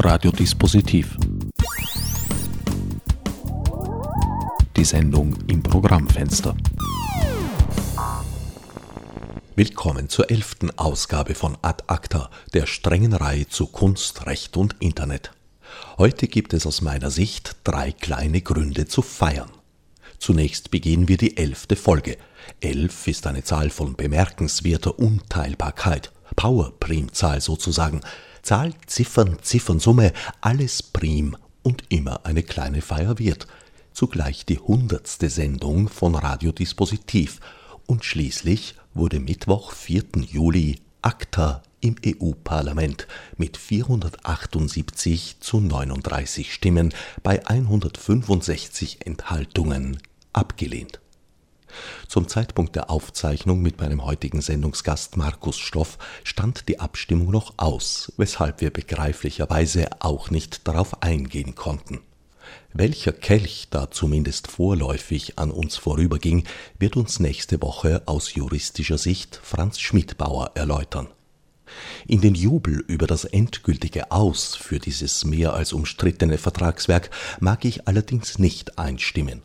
Radiodispositiv. Die Sendung im Programmfenster. Willkommen zur elften Ausgabe von Ad Acta, der strengen Reihe zu Kunst, Recht und Internet. Heute gibt es aus meiner Sicht drei kleine Gründe zu feiern. Zunächst begehen wir die elfte Folge. Elf ist eine Zahl von bemerkenswerter Unteilbarkeit, Powerprimzahl sozusagen. Zahl, Ziffern, Ziffernsumme, alles prim und immer eine kleine Feier wert. Zugleich die hundertste Sendung von Radiodispositiv und schließlich wurde Mittwoch, 4. Juli, ACTA im EU-Parlament mit 478 zu 39 Stimmen bei 165 Enthaltungen abgelehnt. Zum Zeitpunkt der Aufzeichnung mit meinem heutigen Sendungsgast Markus Stoff stand die Abstimmung noch aus, weshalb wir begreiflicherweise auch nicht darauf eingehen konnten. Welcher Kelch da zumindest vorläufig an uns vorüberging, wird uns nächste Woche aus juristischer Sicht Franz Schmidbauer erläutern. In den Jubel über das endgültige Aus für dieses mehr als umstrittene Vertragswerk mag ich allerdings nicht einstimmen.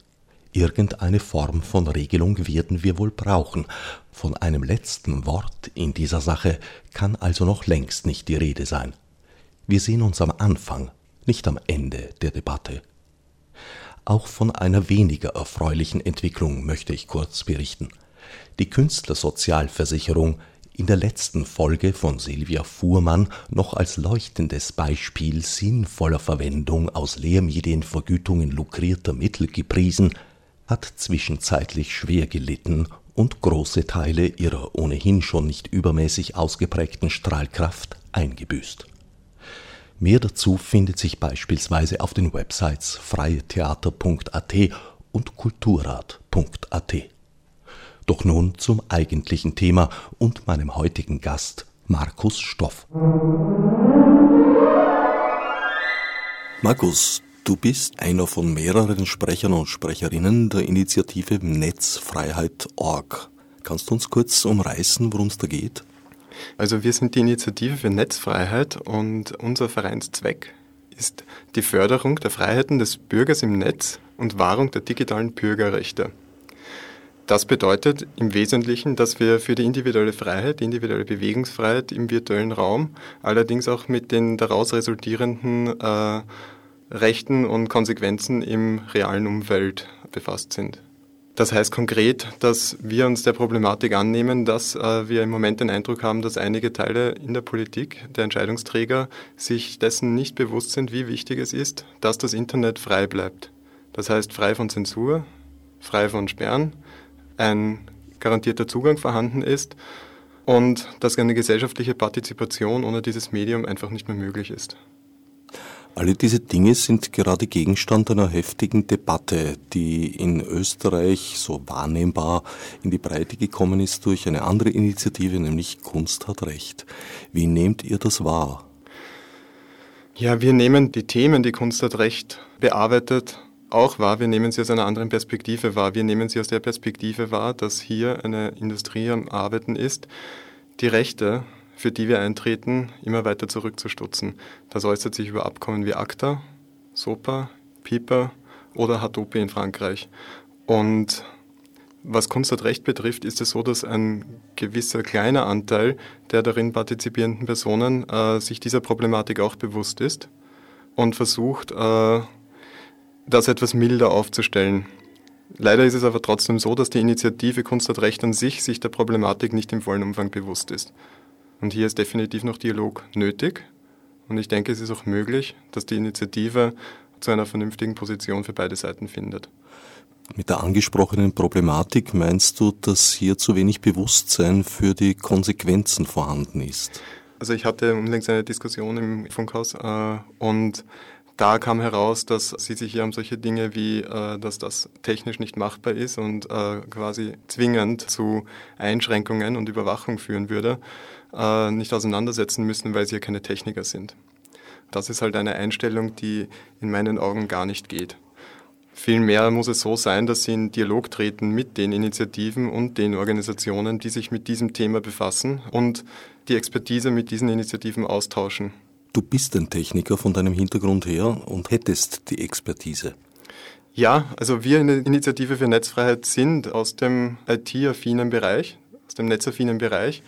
Irgendeine Form von Regelung werden wir wohl brauchen. Von einem letzten Wort in dieser Sache kann also noch längst nicht die Rede sein. Wir sehen uns am Anfang, nicht am Ende der Debatte. Auch von einer weniger erfreulichen Entwicklung möchte ich kurz berichten. Die Künstlersozialversicherung, in der letzten Folge von Silvia Fuhrmann noch als leuchtendes Beispiel sinnvoller Verwendung aus Lehrmedienvergütungen lukrierter Mittel gepriesen, hat zwischenzeitlich schwer gelitten und große Teile ihrer ohnehin schon nicht übermäßig ausgeprägten Strahlkraft eingebüßt Mehr dazu findet sich beispielsweise auf den Websites freietheater.at und kulturrat.at. Doch nun zum eigentlichen Thema und meinem heutigen Gast Markus Stoff. Markus, du bist einer von mehreren Sprechern und Sprecherinnen der Initiative Netzfreiheit.org. Kannst du uns kurz umreißen, worum es da geht? Also wir sind die Initiative für Netzfreiheit und unser Vereinszweck ist die Förderung der Freiheiten des Bürgers im Netz und Wahrung der digitalen Bürgerrechte. Das bedeutet im Wesentlichen, dass wir für die individuelle Freiheit, die individuelle Bewegungsfreiheit im virtuellen Raum, allerdings auch mit den daraus resultierenden äh, Rechten und Konsequenzen im realen Umfeld befasst sind. Das heißt konkret, dass wir uns der Problematik annehmen, dass äh, wir im Moment den Eindruck haben, dass einige Teile in der Politik, der Entscheidungsträger, sich dessen nicht bewusst sind, wie wichtig es ist, dass das Internet frei bleibt. Das heißt frei von Zensur, frei von Sperren, ein garantierter Zugang vorhanden ist und dass eine gesellschaftliche Partizipation ohne dieses Medium einfach nicht mehr möglich ist. Alle diese Dinge sind gerade Gegenstand einer heftigen Debatte, die in Österreich so wahrnehmbar in die Breite gekommen ist durch eine andere Initiative, nämlich Kunst hat Recht. Wie nehmt ihr das wahr? Ja, wir nehmen die Themen, die Kunst hat Recht bearbeitet, auch wahr. Wir nehmen sie aus einer anderen Perspektive wahr. Wir nehmen sie aus der Perspektive wahr, dass hier eine Industrie am Arbeiten ist, die Rechte für die wir eintreten, immer weiter zurückzustutzen. Das äußert sich über Abkommen wie ACTA, SOPA, PIPA oder Hadopi in Frankreich. Und was Kunst und Recht betrifft, ist es so, dass ein gewisser kleiner Anteil der darin partizipierenden Personen äh, sich dieser Problematik auch bewusst ist und versucht, äh, das etwas milder aufzustellen. Leider ist es aber trotzdem so, dass die Initiative Kunst und Recht an sich sich der Problematik nicht im vollen Umfang bewusst ist. Und hier ist definitiv noch Dialog nötig. Und ich denke, es ist auch möglich, dass die Initiative zu einer vernünftigen Position für beide Seiten findet. Mit der angesprochenen Problematik meinst du, dass hier zu wenig Bewusstsein für die Konsequenzen vorhanden ist? Also ich hatte unlängst eine Diskussion im Funkhaus äh, und da kam heraus, dass sie sich hier um solche Dinge wie, äh, dass das technisch nicht machbar ist und äh, quasi zwingend zu Einschränkungen und Überwachung führen würde äh, nicht auseinandersetzen müssen, weil sie ja keine Techniker sind. Das ist halt eine Einstellung, die in meinen Augen gar nicht geht. Vielmehr muss es so sein, dass sie in Dialog treten mit den Initiativen und den Organisationen, die sich mit diesem Thema befassen und die Expertise mit diesen Initiativen austauschen. Du bist ein Techniker von deinem Hintergrund her und hättest die Expertise. Ja, also wir in der Initiative für Netzfreiheit sind aus dem IT-affinen Bereich, aus dem netzaffinen Bereich.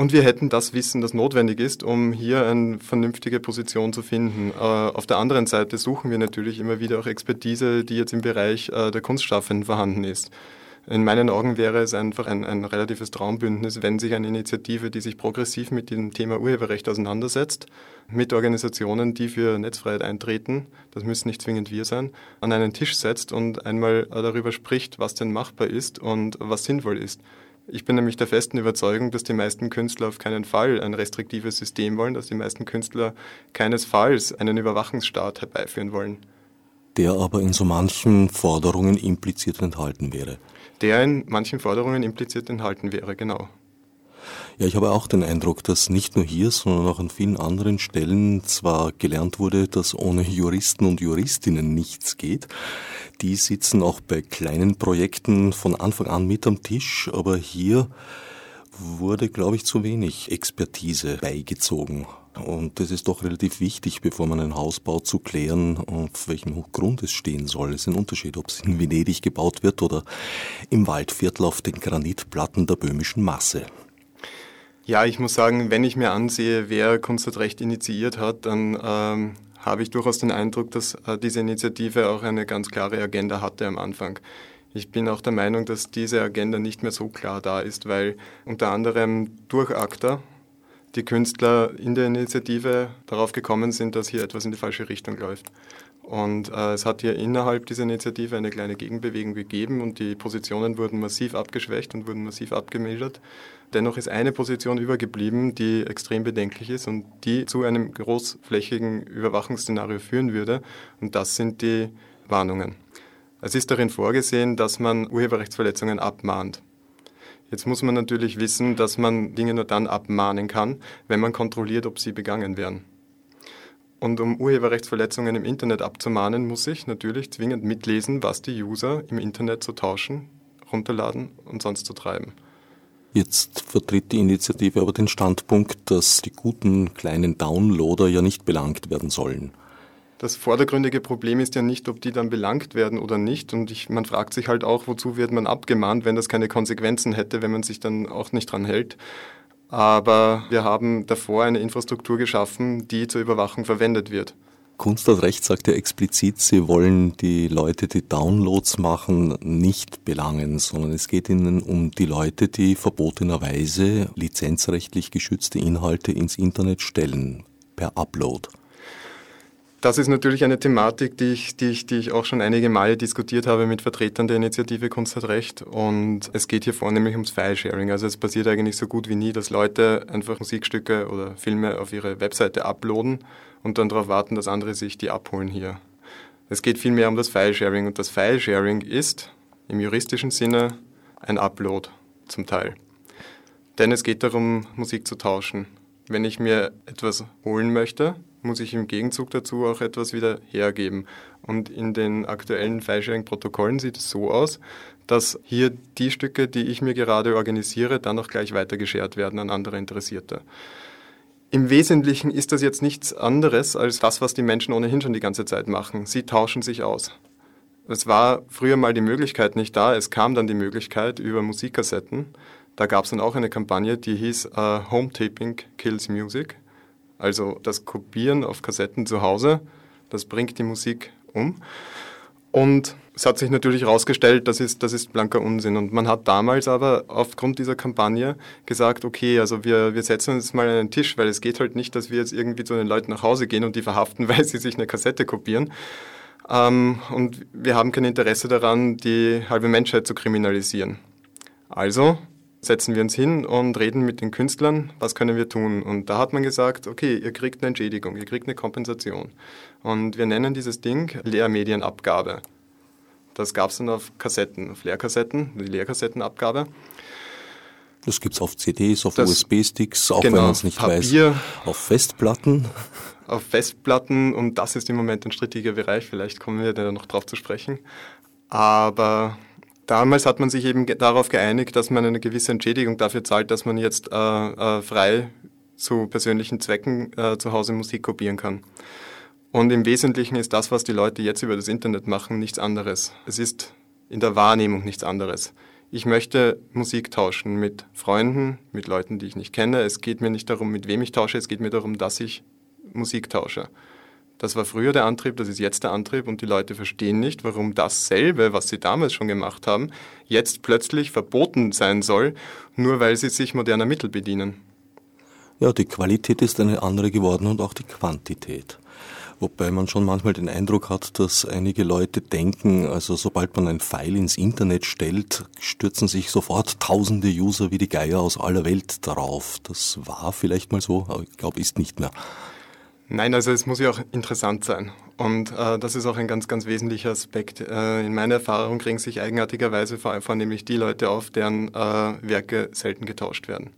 Und wir hätten das Wissen, das notwendig ist, um hier eine vernünftige Position zu finden. Äh, auf der anderen Seite suchen wir natürlich immer wieder auch Expertise, die jetzt im Bereich äh, der Kunstschaffenden vorhanden ist. In meinen Augen wäre es einfach ein, ein relatives Traumbündnis, wenn sich eine Initiative, die sich progressiv mit dem Thema Urheberrecht auseinandersetzt, mit Organisationen, die für Netzfreiheit eintreten, das müssen nicht zwingend wir sein, an einen Tisch setzt und einmal darüber spricht, was denn machbar ist und was sinnvoll ist. Ich bin nämlich der festen Überzeugung, dass die meisten Künstler auf keinen Fall ein restriktives System wollen, dass die meisten Künstler keinesfalls einen Überwachungsstaat herbeiführen wollen. Der aber in so manchen Forderungen impliziert enthalten wäre der in manchen Forderungen impliziert enthalten wäre, genau. Ja, ich habe auch den Eindruck, dass nicht nur hier, sondern auch an vielen anderen Stellen zwar gelernt wurde, dass ohne Juristen und Juristinnen nichts geht. Die sitzen auch bei kleinen Projekten von Anfang an mit am Tisch, aber hier wurde, glaube ich, zu wenig Expertise beigezogen. Und das ist doch relativ wichtig, bevor man ein Haus baut, zu klären, auf welchem Grund es stehen soll. Es ist ein Unterschied, ob es in Venedig gebaut wird oder im Waldviertel auf den Granitplatten der böhmischen Masse. Ja, ich muss sagen, wenn ich mir ansehe, wer Kunst und Recht initiiert hat, dann ähm, habe ich durchaus den Eindruck, dass äh, diese Initiative auch eine ganz klare Agenda hatte am Anfang. Ich bin auch der Meinung, dass diese Agenda nicht mehr so klar da ist, weil unter anderem durch ACTA die Künstler in der Initiative darauf gekommen sind, dass hier etwas in die falsche Richtung läuft. Und äh, es hat hier innerhalb dieser Initiative eine kleine Gegenbewegung gegeben und die Positionen wurden massiv abgeschwächt und wurden massiv abgemildert. Dennoch ist eine Position übergeblieben, die extrem bedenklich ist und die zu einem großflächigen Überwachungsszenario führen würde. Und das sind die Warnungen. Es ist darin vorgesehen, dass man Urheberrechtsverletzungen abmahnt. Jetzt muss man natürlich wissen, dass man Dinge nur dann abmahnen kann, wenn man kontrolliert, ob sie begangen werden. Und um Urheberrechtsverletzungen im Internet abzumahnen, muss ich natürlich zwingend mitlesen, was die User im Internet zu tauschen, runterladen und sonst zu treiben. Jetzt vertritt die Initiative aber den Standpunkt, dass die guten kleinen Downloader ja nicht belangt werden sollen. Das vordergründige Problem ist ja nicht, ob die dann belangt werden oder nicht. Und ich, man fragt sich halt auch, wozu wird man abgemahnt, wenn das keine Konsequenzen hätte, wenn man sich dann auch nicht dran hält. Aber wir haben davor eine Infrastruktur geschaffen, die zur Überwachung verwendet wird. Kunst und Recht sagt ja explizit, sie wollen die Leute, die Downloads machen, nicht belangen, sondern es geht ihnen um die Leute, die verbotenerweise lizenzrechtlich geschützte Inhalte ins Internet stellen, per Upload. Das ist natürlich eine Thematik, die ich, die, ich, die ich auch schon einige Male diskutiert habe mit Vertretern der Initiative Kunst hat Recht. Und es geht hier vornehmlich ums File-Sharing. Also es passiert eigentlich so gut wie nie, dass Leute einfach Musikstücke oder Filme auf ihre Webseite uploaden und dann darauf warten, dass andere sich die abholen hier. Es geht vielmehr um das File-Sharing. Und das File-Sharing ist im juristischen Sinne ein Upload zum Teil. Denn es geht darum, Musik zu tauschen. Wenn ich mir etwas holen möchte, muss ich im Gegenzug dazu auch etwas wieder hergeben. Und in den aktuellen File-Sharing-Protokollen sieht es so aus, dass hier die Stücke, die ich mir gerade organisiere, dann auch gleich weitergeschert werden an andere Interessierte. Im Wesentlichen ist das jetzt nichts anderes als das, was die Menschen ohnehin schon die ganze Zeit machen. Sie tauschen sich aus. Es war früher mal die Möglichkeit nicht da, es kam dann die Möglichkeit über Musikkassetten. Da gab es dann auch eine Kampagne, die hieß uh, Home Taping Kills Music. Also das Kopieren auf Kassetten zu Hause, das bringt die Musik um. Und es hat sich natürlich herausgestellt, das ist, das ist blanker Unsinn. Und man hat damals aber aufgrund dieser Kampagne gesagt, okay, also wir, wir setzen uns mal an den Tisch, weil es geht halt nicht, dass wir jetzt irgendwie zu den Leuten nach Hause gehen und die verhaften, weil sie sich eine Kassette kopieren. Ähm, und wir haben kein Interesse daran, die halbe Menschheit zu kriminalisieren. Also setzen wir uns hin und reden mit den Künstlern, was können wir tun. Und da hat man gesagt, okay, ihr kriegt eine Entschädigung, ihr kriegt eine Kompensation. Und wir nennen dieses Ding Lehrmedienabgabe. Das gab es dann auf Kassetten, auf Lehrkassetten, die Lehrkassettenabgabe. Das gibt es auf CDs, auf USB-Sticks, auch genau, wenn man es nicht Papier, weiß, auf Festplatten. Auf Festplatten und das ist im Moment ein strittiger Bereich, vielleicht kommen wir da noch drauf zu sprechen. Aber Damals hat man sich eben darauf geeinigt, dass man eine gewisse Entschädigung dafür zahlt, dass man jetzt äh, äh, frei zu persönlichen Zwecken äh, zu Hause Musik kopieren kann. Und im Wesentlichen ist das, was die Leute jetzt über das Internet machen, nichts anderes. Es ist in der Wahrnehmung nichts anderes. Ich möchte Musik tauschen mit Freunden, mit Leuten, die ich nicht kenne. Es geht mir nicht darum, mit wem ich tausche, es geht mir darum, dass ich Musik tausche. Das war früher der Antrieb, das ist jetzt der Antrieb und die Leute verstehen nicht, warum dasselbe, was sie damals schon gemacht haben, jetzt plötzlich verboten sein soll, nur weil sie sich moderner Mittel bedienen. Ja, die Qualität ist eine andere geworden und auch die Quantität. Wobei man schon manchmal den Eindruck hat, dass einige Leute denken, also sobald man ein File ins Internet stellt, stürzen sich sofort tausende User wie die Geier aus aller Welt darauf. Das war vielleicht mal so, aber ich glaube, ist nicht mehr. Nein, also es muss ja auch interessant sein. Und äh, das ist auch ein ganz, ganz wesentlicher Aspekt. Äh, in meiner Erfahrung kriegen sich eigenartigerweise vornehmlich die Leute auf, deren äh, Werke selten getauscht werden.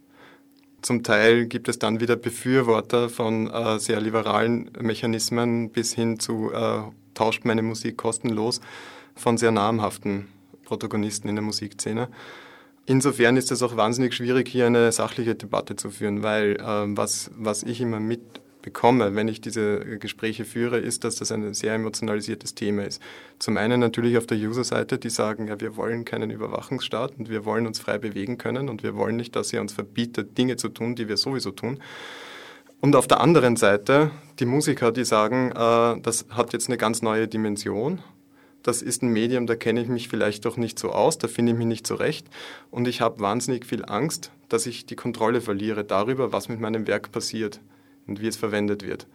Zum Teil gibt es dann wieder Befürworter von äh, sehr liberalen Mechanismen bis hin zu äh, tauscht meine Musik kostenlos von sehr namhaften Protagonisten in der Musikszene. Insofern ist es auch wahnsinnig schwierig, hier eine sachliche Debatte zu führen, weil äh, was, was ich immer mit bekomme, wenn ich diese Gespräche führe, ist, dass das ein sehr emotionalisiertes Thema ist. Zum einen natürlich auf der User-Seite, die sagen, ja, wir wollen keinen Überwachungsstaat und wir wollen uns frei bewegen können und wir wollen nicht, dass ihr uns verbietet, Dinge zu tun, die wir sowieso tun. Und auf der anderen Seite die Musiker, die sagen, äh, das hat jetzt eine ganz neue Dimension. Das ist ein Medium, da kenne ich mich vielleicht doch nicht so aus, da finde ich mich nicht so recht. Und ich habe wahnsinnig viel Angst, dass ich die Kontrolle verliere darüber, was mit meinem Werk passiert und wie es verwendet wird.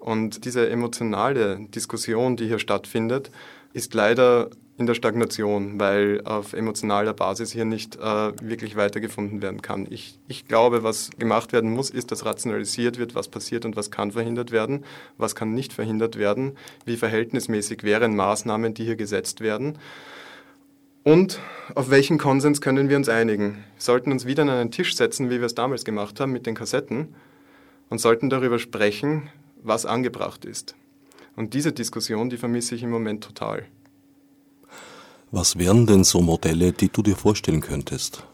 Und diese emotionale Diskussion, die hier stattfindet, ist leider in der Stagnation, weil auf emotionaler Basis hier nicht äh, wirklich weitergefunden werden kann. Ich, ich glaube, was gemacht werden muss, ist, dass rationalisiert wird, was passiert und was kann verhindert werden, was kann nicht verhindert werden, wie verhältnismäßig wären Maßnahmen, die hier gesetzt werden. Und auf welchen Konsens können wir uns einigen? Wir sollten uns wieder an einen Tisch setzen, wie wir es damals gemacht haben mit den Kassetten und sollten darüber sprechen, was angebracht ist. Und diese Diskussion, die vermisse ich im Moment total. Was wären denn so Modelle, die du dir vorstellen könntest?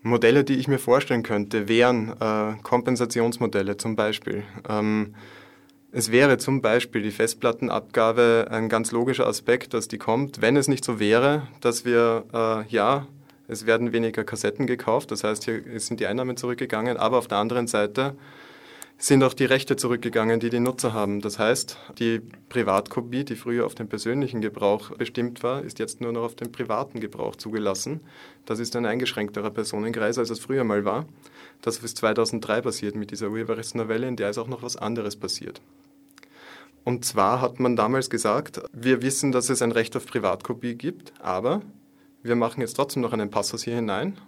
Modelle, die ich mir vorstellen könnte, wären äh, Kompensationsmodelle zum Beispiel. Ähm, es wäre zum Beispiel die Festplattenabgabe ein ganz logischer Aspekt, dass die kommt, wenn es nicht so wäre, dass wir, äh, ja, es werden weniger Kassetten gekauft, das heißt, hier sind die Einnahmen zurückgegangen, aber auf der anderen Seite sind auch die Rechte zurückgegangen, die die Nutzer haben. Das heißt, die Privatkopie, die früher auf den persönlichen Gebrauch bestimmt war, ist jetzt nur noch auf den privaten Gebrauch zugelassen. Das ist ein eingeschränkterer Personenkreis, als es früher mal war. Das ist 2003 passiert mit dieser Urheberrechtsnovelle, in der ist auch noch was anderes passiert. Und zwar hat man damals gesagt, wir wissen, dass es ein Recht auf Privatkopie gibt, aber wir machen jetzt trotzdem noch einen Passus hier hinein,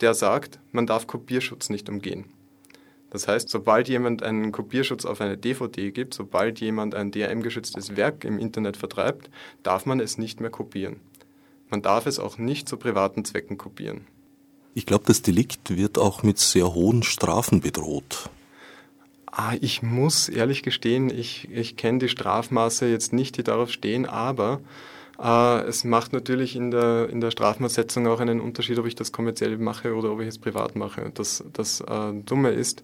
der sagt, man darf Kopierschutz nicht umgehen. Das heißt, sobald jemand einen Kopierschutz auf eine DVD gibt, sobald jemand ein DRM-geschütztes Werk im Internet vertreibt, darf man es nicht mehr kopieren. Man darf es auch nicht zu privaten Zwecken kopieren. Ich glaube, das Delikt wird auch mit sehr hohen Strafen bedroht. Ah, ich muss ehrlich gestehen, ich, ich kenne die Strafmaße jetzt nicht, die darauf stehen, aber es macht natürlich in der, in der Strafmaßsetzung auch einen Unterschied, ob ich das kommerziell mache oder ob ich es privat mache. Das, das äh, Dumme ist,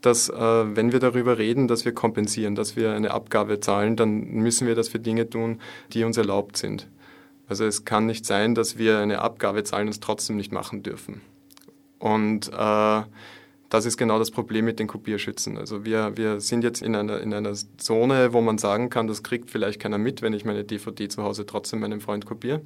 dass äh, wenn wir darüber reden, dass wir kompensieren, dass wir eine Abgabe zahlen, dann müssen wir das für Dinge tun, die uns erlaubt sind. Also es kann nicht sein, dass wir eine Abgabe zahlen und es trotzdem nicht machen dürfen. Und äh, das ist genau das Problem mit den Kopierschützen. Also wir, wir sind jetzt in einer, in einer Zone, wo man sagen kann, das kriegt vielleicht keiner mit, wenn ich meine DVD zu Hause trotzdem meinem Freund kopiere.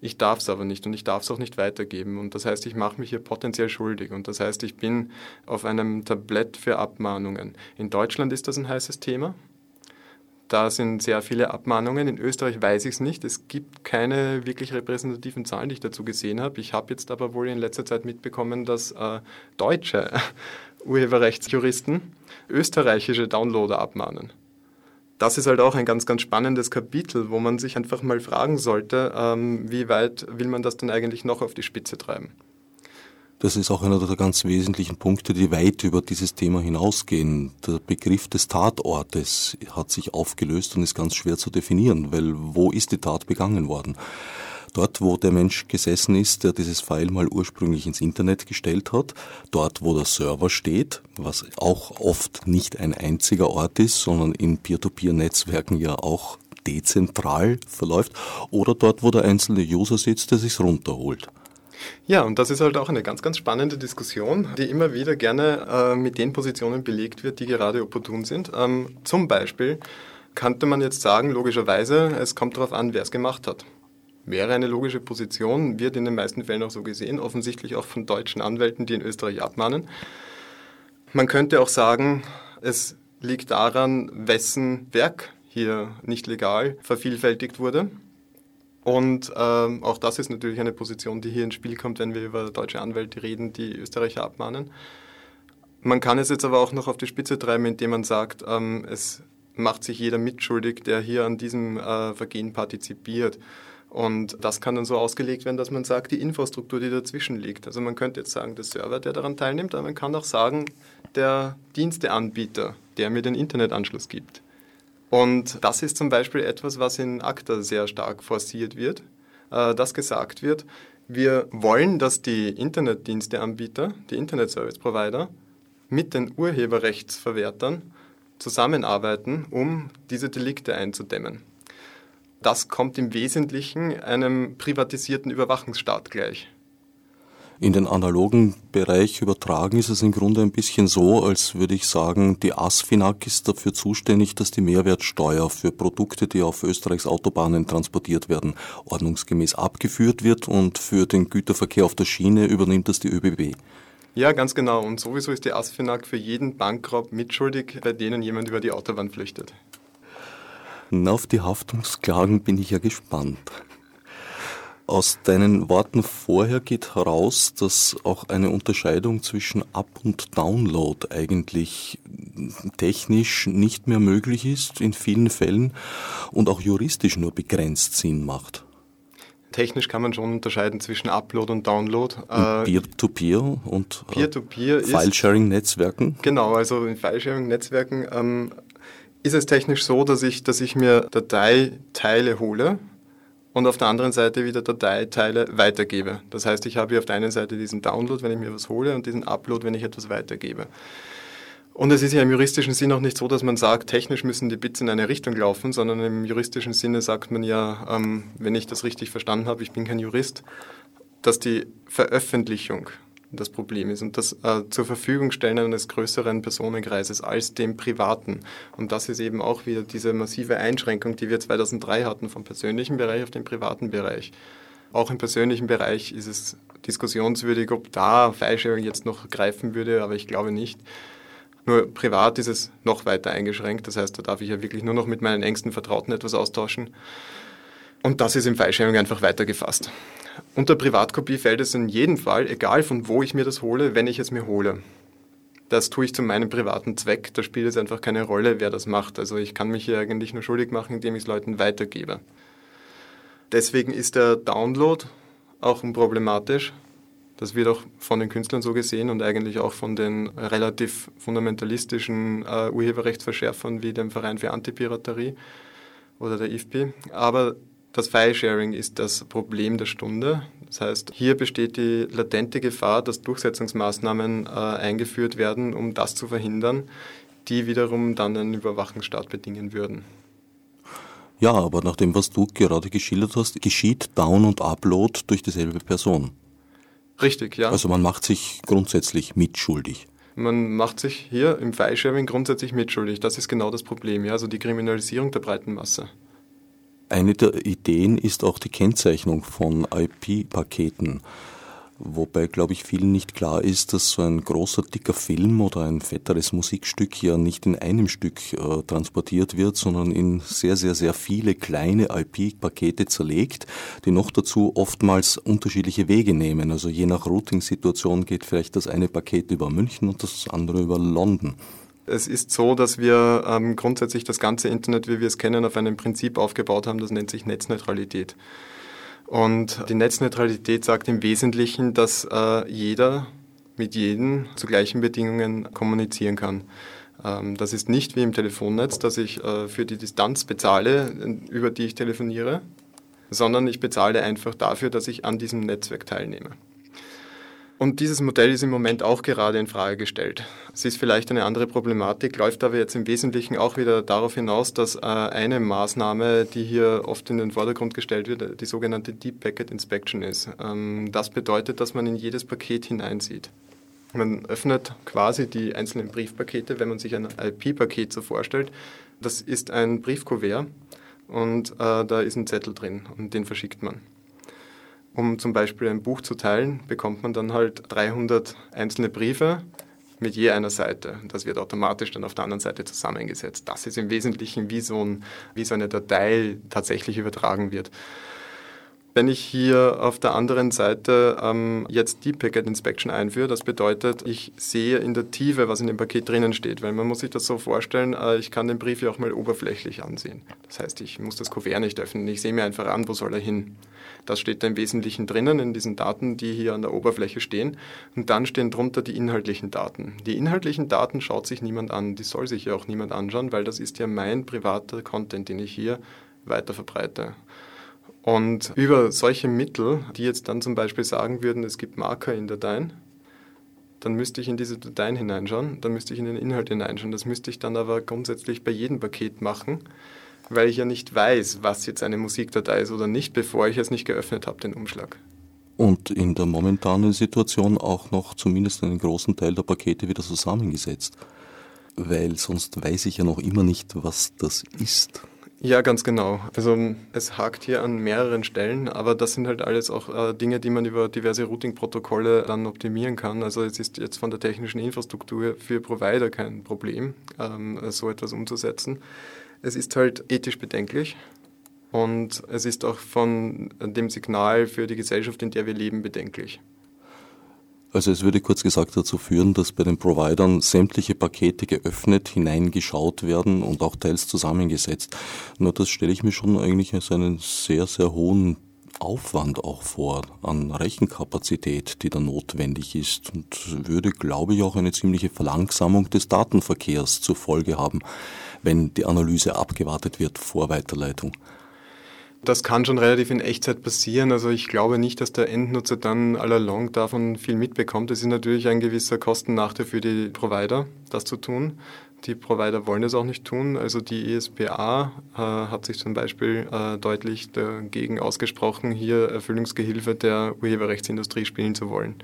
Ich darf es aber nicht und ich darf es auch nicht weitergeben. Und das heißt, ich mache mich hier potenziell schuldig. Und das heißt, ich bin auf einem Tablett für Abmahnungen. In Deutschland ist das ein heißes Thema. Da sind sehr viele Abmahnungen. In Österreich weiß ich es nicht. Es gibt keine wirklich repräsentativen Zahlen, die ich dazu gesehen habe. Ich habe jetzt aber wohl in letzter Zeit mitbekommen, dass äh, deutsche Urheberrechtsjuristen österreichische Downloader abmahnen. Das ist halt auch ein ganz, ganz spannendes Kapitel, wo man sich einfach mal fragen sollte, ähm, wie weit will man das denn eigentlich noch auf die Spitze treiben? Das ist auch einer der ganz wesentlichen Punkte, die weit über dieses Thema hinausgehen. Der Begriff des Tatortes hat sich aufgelöst und ist ganz schwer zu definieren, weil wo ist die Tat begangen worden? Dort, wo der Mensch gesessen ist, der dieses File mal ursprünglich ins Internet gestellt hat, dort, wo der Server steht, was auch oft nicht ein einziger Ort ist, sondern in Peer-to-Peer-Netzwerken ja auch dezentral verläuft, oder dort, wo der einzelne User sitzt, der sich's runterholt. Ja, und das ist halt auch eine ganz, ganz spannende Diskussion, die immer wieder gerne äh, mit den Positionen belegt wird, die gerade opportun sind. Ähm, zum Beispiel könnte man jetzt sagen, logischerweise, es kommt darauf an, wer es gemacht hat. Wäre eine logische Position, wird in den meisten Fällen auch so gesehen, offensichtlich auch von deutschen Anwälten, die in Österreich abmahnen. Man könnte auch sagen, es liegt daran, wessen Werk hier nicht legal vervielfältigt wurde. Und ähm, auch das ist natürlich eine Position, die hier ins Spiel kommt, wenn wir über deutsche Anwälte reden, die Österreicher abmahnen. Man kann es jetzt aber auch noch auf die Spitze treiben, indem man sagt, ähm, es macht sich jeder mitschuldig, der hier an diesem äh, Vergehen partizipiert. Und das kann dann so ausgelegt werden, dass man sagt, die Infrastruktur, die dazwischen liegt. Also man könnte jetzt sagen, der Server, der daran teilnimmt, aber man kann auch sagen, der Diensteanbieter, der mir den Internetanschluss gibt. Und das ist zum Beispiel etwas, was in ACTA sehr stark forciert wird, äh, dass gesagt wird, wir wollen, dass die Internetdiensteanbieter, die Internet Service Provider, mit den Urheberrechtsverwertern zusammenarbeiten, um diese Delikte einzudämmen. Das kommt im Wesentlichen einem privatisierten Überwachungsstaat gleich. In den analogen Bereich übertragen ist es im Grunde ein bisschen so, als würde ich sagen, die ASFINAG ist dafür zuständig, dass die Mehrwertsteuer für Produkte, die auf Österreichs Autobahnen transportiert werden, ordnungsgemäß abgeführt wird und für den Güterverkehr auf der Schiene übernimmt das die ÖBB. Ja, ganz genau. Und sowieso ist die ASFINAG für jeden Bankraub mitschuldig, bei denen jemand über die Autobahn flüchtet. Auf die Haftungsklagen bin ich ja gespannt. Aus deinen Worten vorher geht heraus, dass auch eine Unterscheidung zwischen Up- und Download eigentlich technisch nicht mehr möglich ist in vielen Fällen und auch juristisch nur begrenzt Sinn macht. Technisch kann man schon unterscheiden zwischen Upload und Download. Äh, Peer-to-Peer -Peer und Peer-to-Peer File-Sharing-Netzwerken? Genau, also in File-Sharing-Netzwerken ähm, ist es technisch so, dass ich, dass ich mir Dateiteile hole und auf der anderen Seite wieder Dateiteile weitergebe. Das heißt, ich habe hier auf der einen Seite diesen Download, wenn ich mir was hole, und diesen Upload, wenn ich etwas weitergebe. Und es ist ja im juristischen Sinn auch nicht so, dass man sagt, technisch müssen die Bits in eine Richtung laufen, sondern im juristischen Sinne sagt man ja, ähm, wenn ich das richtig verstanden habe, ich bin kein Jurist, dass die Veröffentlichung das Problem ist und das äh, zur Verfügung stellen eines größeren Personenkreises als dem privaten. Und das ist eben auch wieder diese massive Einschränkung, die wir 2003 hatten vom persönlichen Bereich auf den privaten Bereich. Auch im persönlichen Bereich ist es diskussionswürdig, ob da File-Sharing jetzt noch greifen würde, aber ich glaube nicht. Nur privat ist es noch weiter eingeschränkt. Das heißt, da darf ich ja wirklich nur noch mit meinen engsten Vertrauten etwas austauschen. Und das ist im File-Sharing einfach weitergefasst. Unter Privatkopie fällt es in jedem Fall, egal von wo ich mir das hole, wenn ich es mir hole. Das tue ich zu meinem privaten Zweck. Da spielt es einfach keine Rolle, wer das macht. Also ich kann mich hier eigentlich nur schuldig machen, indem ich es Leuten weitergebe. Deswegen ist der Download auch unproblematisch. Das wird auch von den Künstlern so gesehen und eigentlich auch von den relativ fundamentalistischen äh, Urheberrechtsverschärfern wie dem Verein für Antipiraterie oder der IFPI. Aber das File-Sharing ist das Problem der Stunde. Das heißt, hier besteht die latente Gefahr, dass Durchsetzungsmaßnahmen äh, eingeführt werden, um das zu verhindern, die wiederum dann einen Überwachungsstaat bedingen würden. Ja, aber nach dem, was du gerade geschildert hast, geschieht Down und Upload durch dieselbe Person. Richtig, ja. Also man macht sich grundsätzlich mitschuldig. Man macht sich hier im File-Sharing grundsätzlich mitschuldig. Das ist genau das Problem, ja, also die Kriminalisierung der breiten Masse. Eine der Ideen ist auch die Kennzeichnung von IP-Paketen. Wobei, glaube ich, vielen nicht klar ist, dass so ein großer, dicker Film oder ein fetteres Musikstück ja nicht in einem Stück äh, transportiert wird, sondern in sehr, sehr, sehr viele kleine IP-Pakete zerlegt, die noch dazu oftmals unterschiedliche Wege nehmen. Also je nach Routing-Situation geht vielleicht das eine Paket über München und das andere über London. Es ist so, dass wir ähm, grundsätzlich das ganze Internet, wie wir es kennen, auf einem Prinzip aufgebaut haben, das nennt sich Netzneutralität. Und die Netzneutralität sagt im Wesentlichen, dass äh, jeder mit jedem zu gleichen Bedingungen kommunizieren kann. Ähm, das ist nicht wie im Telefonnetz, dass ich äh, für die Distanz bezahle, über die ich telefoniere, sondern ich bezahle einfach dafür, dass ich an diesem Netzwerk teilnehme. Und dieses Modell ist im Moment auch gerade in Frage gestellt. Es ist vielleicht eine andere Problematik, läuft aber jetzt im Wesentlichen auch wieder darauf hinaus, dass äh, eine Maßnahme, die hier oft in den Vordergrund gestellt wird, die sogenannte Deep Packet Inspection ist. Ähm, das bedeutet, dass man in jedes Paket hineinsieht. Man öffnet quasi die einzelnen Briefpakete, wenn man sich ein IP-Paket so vorstellt. Das ist ein Briefkuvert und äh, da ist ein Zettel drin und den verschickt man um zum Beispiel ein Buch zu teilen, bekommt man dann halt 300 einzelne Briefe mit je einer Seite. Das wird automatisch dann auf der anderen Seite zusammengesetzt. Das ist im Wesentlichen wie so, ein, wie so eine Datei tatsächlich übertragen wird. Wenn ich hier auf der anderen Seite ähm, jetzt Deep Packet Inspection einführe, das bedeutet, ich sehe in der Tiefe, was in dem Paket drinnen steht, weil man muss sich das so vorstellen, äh, ich kann den Brief ja auch mal oberflächlich ansehen. Das heißt, ich muss das Kuvert nicht öffnen, ich sehe mir einfach an, wo soll er hin. Das steht da im Wesentlichen drinnen in diesen Daten, die hier an der Oberfläche stehen. Und dann stehen drunter die inhaltlichen Daten. Die inhaltlichen Daten schaut sich niemand an, die soll sich ja auch niemand anschauen, weil das ist ja mein privater Content, den ich hier weiter verbreite. Und über solche Mittel, die jetzt dann zum Beispiel sagen würden, es gibt Marker in Dateien, dann müsste ich in diese Dateien hineinschauen, dann müsste ich in den Inhalt hineinschauen. Das müsste ich dann aber grundsätzlich bei jedem Paket machen weil ich ja nicht weiß, was jetzt eine Musikdatei ist oder nicht, bevor ich es nicht geöffnet habe, den Umschlag. Und in der momentanen Situation auch noch zumindest einen großen Teil der Pakete wieder zusammengesetzt. Weil sonst weiß ich ja noch immer nicht, was das ist. Ja, ganz genau. Also es hakt hier an mehreren Stellen, aber das sind halt alles auch äh, Dinge, die man über diverse Routing-Protokolle dann optimieren kann. Also es ist jetzt von der technischen Infrastruktur für Provider kein Problem, ähm, so etwas umzusetzen. Es ist halt ethisch bedenklich und es ist auch von dem Signal für die Gesellschaft, in der wir leben, bedenklich. Also es würde kurz gesagt dazu führen, dass bei den Providern sämtliche Pakete geöffnet, hineingeschaut werden und auch teils zusammengesetzt. Nur das stelle ich mir schon eigentlich als einen sehr, sehr hohen Aufwand auch vor an Rechenkapazität, die da notwendig ist und würde, glaube ich, auch eine ziemliche Verlangsamung des Datenverkehrs zur Folge haben wenn die Analyse abgewartet wird vor Weiterleitung? Das kann schon relativ in Echtzeit passieren. Also ich glaube nicht, dass der Endnutzer dann allalong davon viel mitbekommt. Es ist natürlich ein gewisser Kostennachteil für die Provider, das zu tun. Die Provider wollen es auch nicht tun. Also die ESPA äh, hat sich zum Beispiel äh, deutlich dagegen ausgesprochen, hier Erfüllungsgehilfe der Urheberrechtsindustrie spielen zu wollen.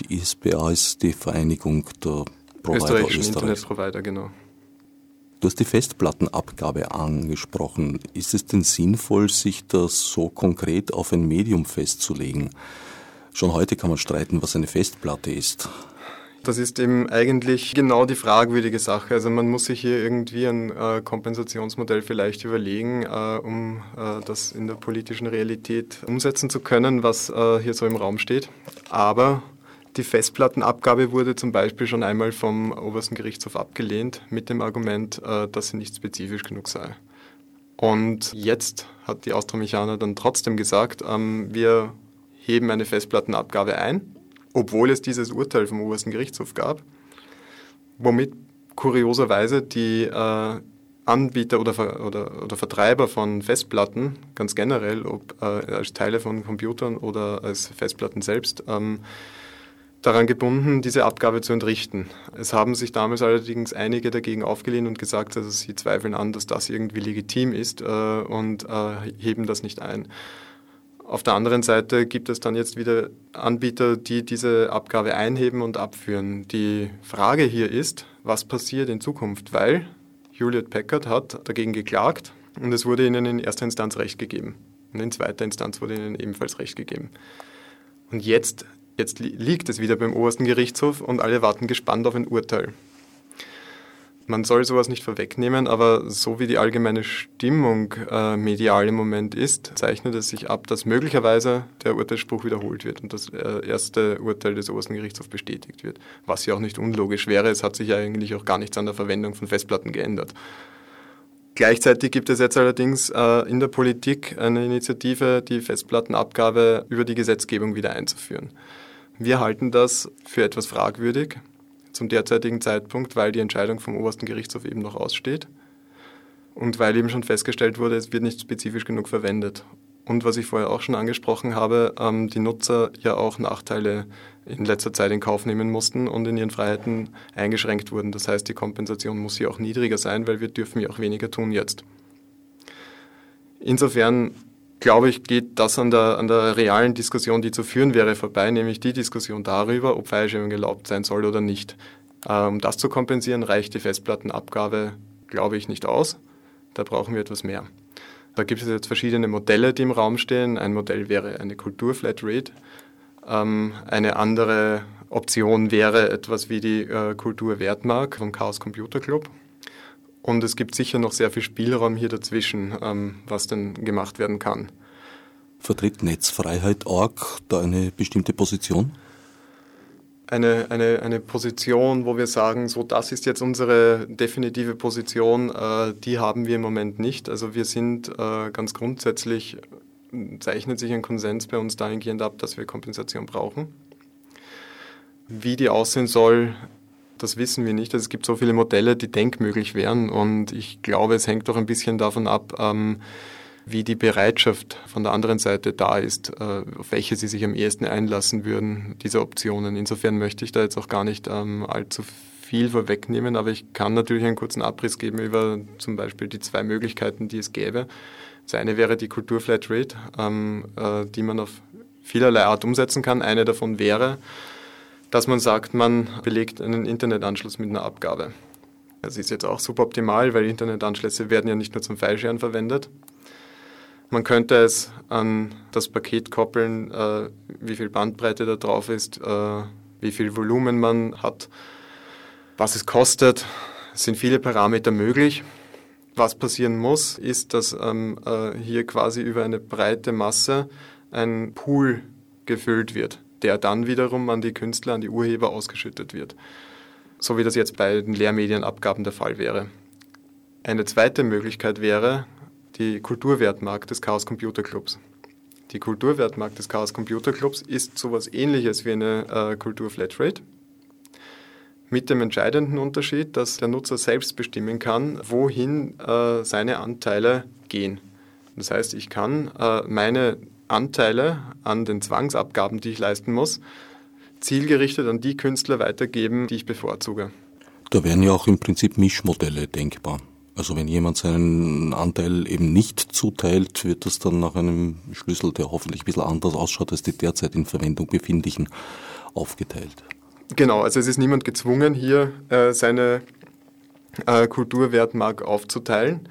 Die ESPA ist die Vereinigung der Provider Österreichischen Internetprovider, genau. Du hast die Festplattenabgabe angesprochen. Ist es denn sinnvoll, sich das so konkret auf ein Medium festzulegen? Schon heute kann man streiten, was eine Festplatte ist. Das ist eben eigentlich genau die fragwürdige Sache. Also man muss sich hier irgendwie ein äh, Kompensationsmodell vielleicht überlegen, äh, um äh, das in der politischen Realität umsetzen zu können, was äh, hier so im Raum steht. Aber die Festplattenabgabe wurde zum Beispiel schon einmal vom obersten Gerichtshof abgelehnt mit dem Argument, äh, dass sie nicht spezifisch genug sei. Und jetzt hat die Austromechaner dann trotzdem gesagt, ähm, wir heben eine Festplattenabgabe ein, obwohl es dieses Urteil vom obersten Gerichtshof gab, womit kurioserweise die äh, Anbieter oder, oder, oder, Vertreiber von Festplatten ganz generell, ob äh, als Teile von Computern oder als Festplatten selbst, ähm, daran gebunden, diese Abgabe zu entrichten. Es haben sich damals allerdings einige dagegen aufgelehnt und gesagt, also sie zweifeln an, dass das irgendwie legitim ist äh, und äh, heben das nicht ein. Auf der anderen Seite gibt es dann jetzt wieder Anbieter, die diese Abgabe einheben und abführen. Die Frage hier ist, was passiert in Zukunft, weil Hewlett Packard hat dagegen geklagt und es wurde ihnen in erster Instanz Recht gegeben. Und in zweiter Instanz wurde ihnen ebenfalls Recht gegeben. Und jetzt Jetzt liegt es wieder beim obersten Gerichtshof und alle warten gespannt auf ein Urteil. Man soll sowas nicht vorwegnehmen, aber so wie die allgemeine Stimmung äh, medial im Moment ist, zeichnet es sich ab, dass möglicherweise der Urteilsspruch wiederholt wird und das äh, erste Urteil des obersten Gerichtshofs bestätigt wird. Was ja auch nicht unlogisch wäre. Es hat sich eigentlich auch gar nichts an der Verwendung von Festplatten geändert. Gleichzeitig gibt es jetzt allerdings äh, in der Politik eine Initiative, die Festplattenabgabe über die Gesetzgebung wieder einzuführen. Wir halten das für etwas fragwürdig zum derzeitigen Zeitpunkt, weil die Entscheidung vom obersten Gerichtshof eben noch aussteht und weil eben schon festgestellt wurde, es wird nicht spezifisch genug verwendet. Und was ich vorher auch schon angesprochen habe, ähm, die Nutzer ja auch Nachteile in letzter Zeit in Kauf nehmen mussten und in ihren Freiheiten eingeschränkt wurden. Das heißt, die Kompensation muss hier auch niedriger sein, weil wir dürfen ja auch weniger tun jetzt. Insofern glaube ich, geht das an der, an der realen Diskussion, die zu führen wäre, vorbei, nämlich die Diskussion darüber, ob Fallschirmung erlaubt sein soll oder nicht. Um das zu kompensieren, reicht die Festplattenabgabe, glaube ich, nicht aus. Da brauchen wir etwas mehr. Da gibt es jetzt verschiedene Modelle, die im Raum stehen. Ein Modell wäre eine Kultur-Flatrate. Ähm, eine andere Option wäre etwas wie die äh, Kultur-Wertmark vom Chaos Computer Club. Und es gibt sicher noch sehr viel Spielraum hier dazwischen, ähm, was denn gemacht werden kann. Vertritt Netzfreiheit.org da eine bestimmte Position? Eine, eine, eine Position, wo wir sagen, so das ist jetzt unsere definitive Position, äh, die haben wir im Moment nicht. Also wir sind äh, ganz grundsätzlich, zeichnet sich ein Konsens bei uns dahingehend ab, dass wir Kompensation brauchen. Wie die aussehen soll, das wissen wir nicht. Also es gibt so viele Modelle, die denkmöglich wären und ich glaube, es hängt doch ein bisschen davon ab, ähm, wie die Bereitschaft von der anderen Seite da ist, äh, auf welche sie sich am ehesten einlassen würden, diese Optionen. Insofern möchte ich da jetzt auch gar nicht ähm, allzu viel vorwegnehmen, aber ich kann natürlich einen kurzen Abriss geben über zum Beispiel die zwei Möglichkeiten, die es gäbe. Das eine wäre die Kulturflatrate, ähm, äh, die man auf vielerlei Art umsetzen kann. Eine davon wäre, dass man sagt, man belegt einen Internetanschluss mit einer Abgabe. Das ist jetzt auch suboptimal, weil Internetanschlüsse werden ja nicht nur zum Fallscheren verwendet. Man könnte es an das Paket koppeln, äh, wie viel Bandbreite da drauf ist, äh, wie viel Volumen man hat, was es kostet. Es sind viele Parameter möglich. Was passieren muss, ist, dass ähm, äh, hier quasi über eine breite Masse ein Pool gefüllt wird der dann wiederum an die Künstler, an die Urheber ausgeschüttet wird. So wie das jetzt bei den Lehrmedienabgaben der Fall wäre. Eine zweite Möglichkeit wäre die Kulturwertmarkt des Chaos Computer Clubs. Die Kulturwertmarkt des Chaos Computer Clubs ist sowas ähnliches wie eine äh, Kultur-Flatrate. Mit dem entscheidenden Unterschied, dass der Nutzer selbst bestimmen kann, wohin äh, seine Anteile gehen. Das heißt, ich kann äh, meine Anteile an den Zwangsabgaben, die ich leisten muss, zielgerichtet an die Künstler weitergeben, die ich bevorzuge. Da wären ja auch im Prinzip Mischmodelle denkbar. Also wenn jemand seinen Anteil eben nicht zuteilt, wird das dann nach einem Schlüssel, der hoffentlich ein bisschen anders ausschaut als die derzeit in Verwendung befindlichen, aufgeteilt. Genau, also es ist niemand gezwungen, hier äh, seine äh, Kulturwertmark aufzuteilen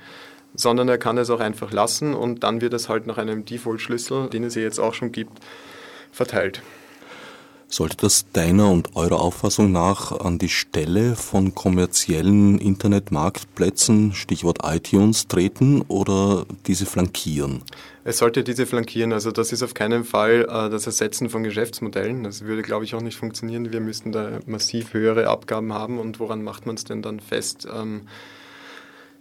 sondern er kann es auch einfach lassen und dann wird es halt nach einem Default-Schlüssel, den es ja jetzt auch schon gibt, verteilt. Sollte das deiner und eurer Auffassung nach an die Stelle von kommerziellen Internetmarktplätzen, Stichwort iTunes, treten oder diese flankieren? Es sollte diese flankieren. Also das ist auf keinen Fall äh, das Ersetzen von Geschäftsmodellen. Das würde, glaube ich, auch nicht funktionieren. Wir müssten da massiv höhere Abgaben haben. Und woran macht man es denn dann fest? Ähm,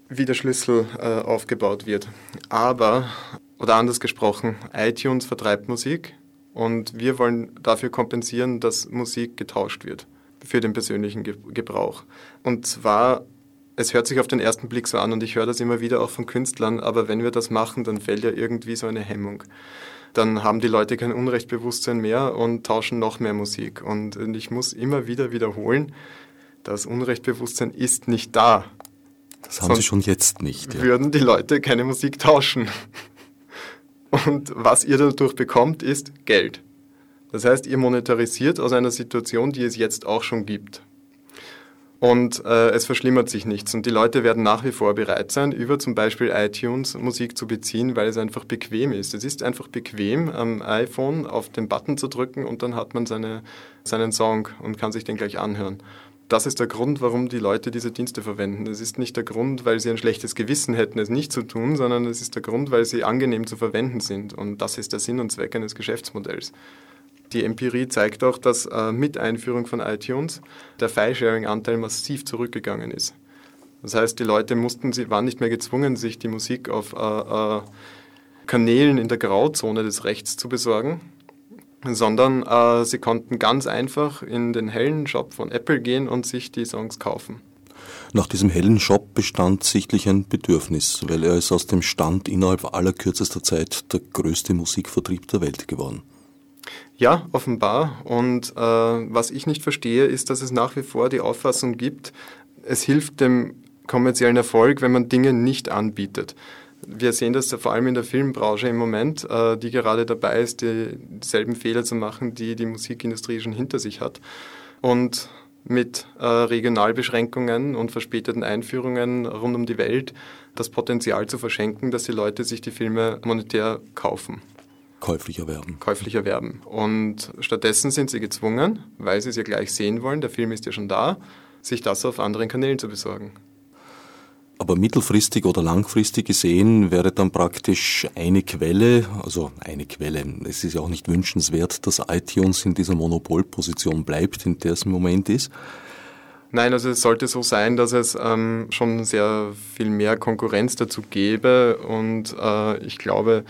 wie der Schlüssel äh, aufgebaut wird. Aber, oder anders gesprochen, iTunes vertreibt Musik und wir wollen dafür kompensieren, dass Musik getauscht wird für den persönlichen Gebrauch. Und zwar, es hört sich auf den ersten Blick so an und ich höre das immer wieder auch von Künstlern, aber wenn wir das machen, dann fällt ja irgendwie so eine Hemmung. Dann haben die Leute kein Unrechtbewusstsein mehr und tauschen noch mehr Musik. Und ich muss immer wieder wiederholen, das Unrechtbewusstsein ist nicht da. Das haben sie schon jetzt nicht. Ja. Würden die Leute keine Musik tauschen. Und was ihr dadurch bekommt, ist Geld. Das heißt, ihr monetarisiert aus einer Situation, die es jetzt auch schon gibt. Und äh, es verschlimmert sich nichts. Und die Leute werden nach wie vor bereit sein, über zum Beispiel iTunes Musik zu beziehen, weil es einfach bequem ist. Es ist einfach bequem, am iPhone auf den Button zu drücken und dann hat man seine, seinen Song und kann sich den gleich anhören das ist der Grund, warum die Leute diese Dienste verwenden. Es ist nicht der Grund, weil sie ein schlechtes Gewissen hätten, es nicht zu tun, sondern es ist der Grund, weil sie angenehm zu verwenden sind. Und das ist der Sinn und Zweck eines Geschäftsmodells. Die Empirie zeigt auch, dass äh, mit Einführung von iTunes der File-Sharing-Anteil massiv zurückgegangen ist. Das heißt, die Leute mussten, sie waren nicht mehr gezwungen, sich die Musik auf äh, äh, Kanälen in der Grauzone des Rechts zu besorgen, sondern äh, sie konnten ganz einfach in den hellen Shop von Apple gehen und sich die Songs kaufen. Nach diesem hellen Shop bestand sichtlich ein Bedürfnis, weil er ist aus dem Stand innerhalb aller kürzester Zeit der größte Musikvertrieb der Welt geworden. Ja, offenbar. Und äh, was ich nicht verstehe, ist, dass es nach wie vor die Auffassung gibt, es hilft dem kommerziellen Erfolg, wenn man Dinge nicht anbietet. Wir sehen das vor allem in der Filmbranche im Moment, äh, die gerade dabei ist, dieselben Fehler zu machen, die die Musikindustrie schon hinter sich hat. Und mit äh, Regionalbeschränkungen und verspäteten Einführungen rund um die Welt das Potenzial zu verschenken, dass die Leute sich die Filme monetär kaufen. Käuflich erwerben. Käuflich erwerben. Und stattdessen sind sie gezwungen, weil sie es ja gleich sehen wollen, der Film ist ja schon da, sich das auf anderen Kanälen zu besorgen. Aber mittelfristig oder langfristig gesehen wäre dann praktisch eine Quelle, also eine Quelle, es ist ja auch nicht wünschenswert, dass iTunes in dieser Monopolposition bleibt, in der es im Moment ist. Nein, also es sollte so sein, dass es ähm, schon sehr viel mehr Konkurrenz dazu gäbe und äh, ich glaube,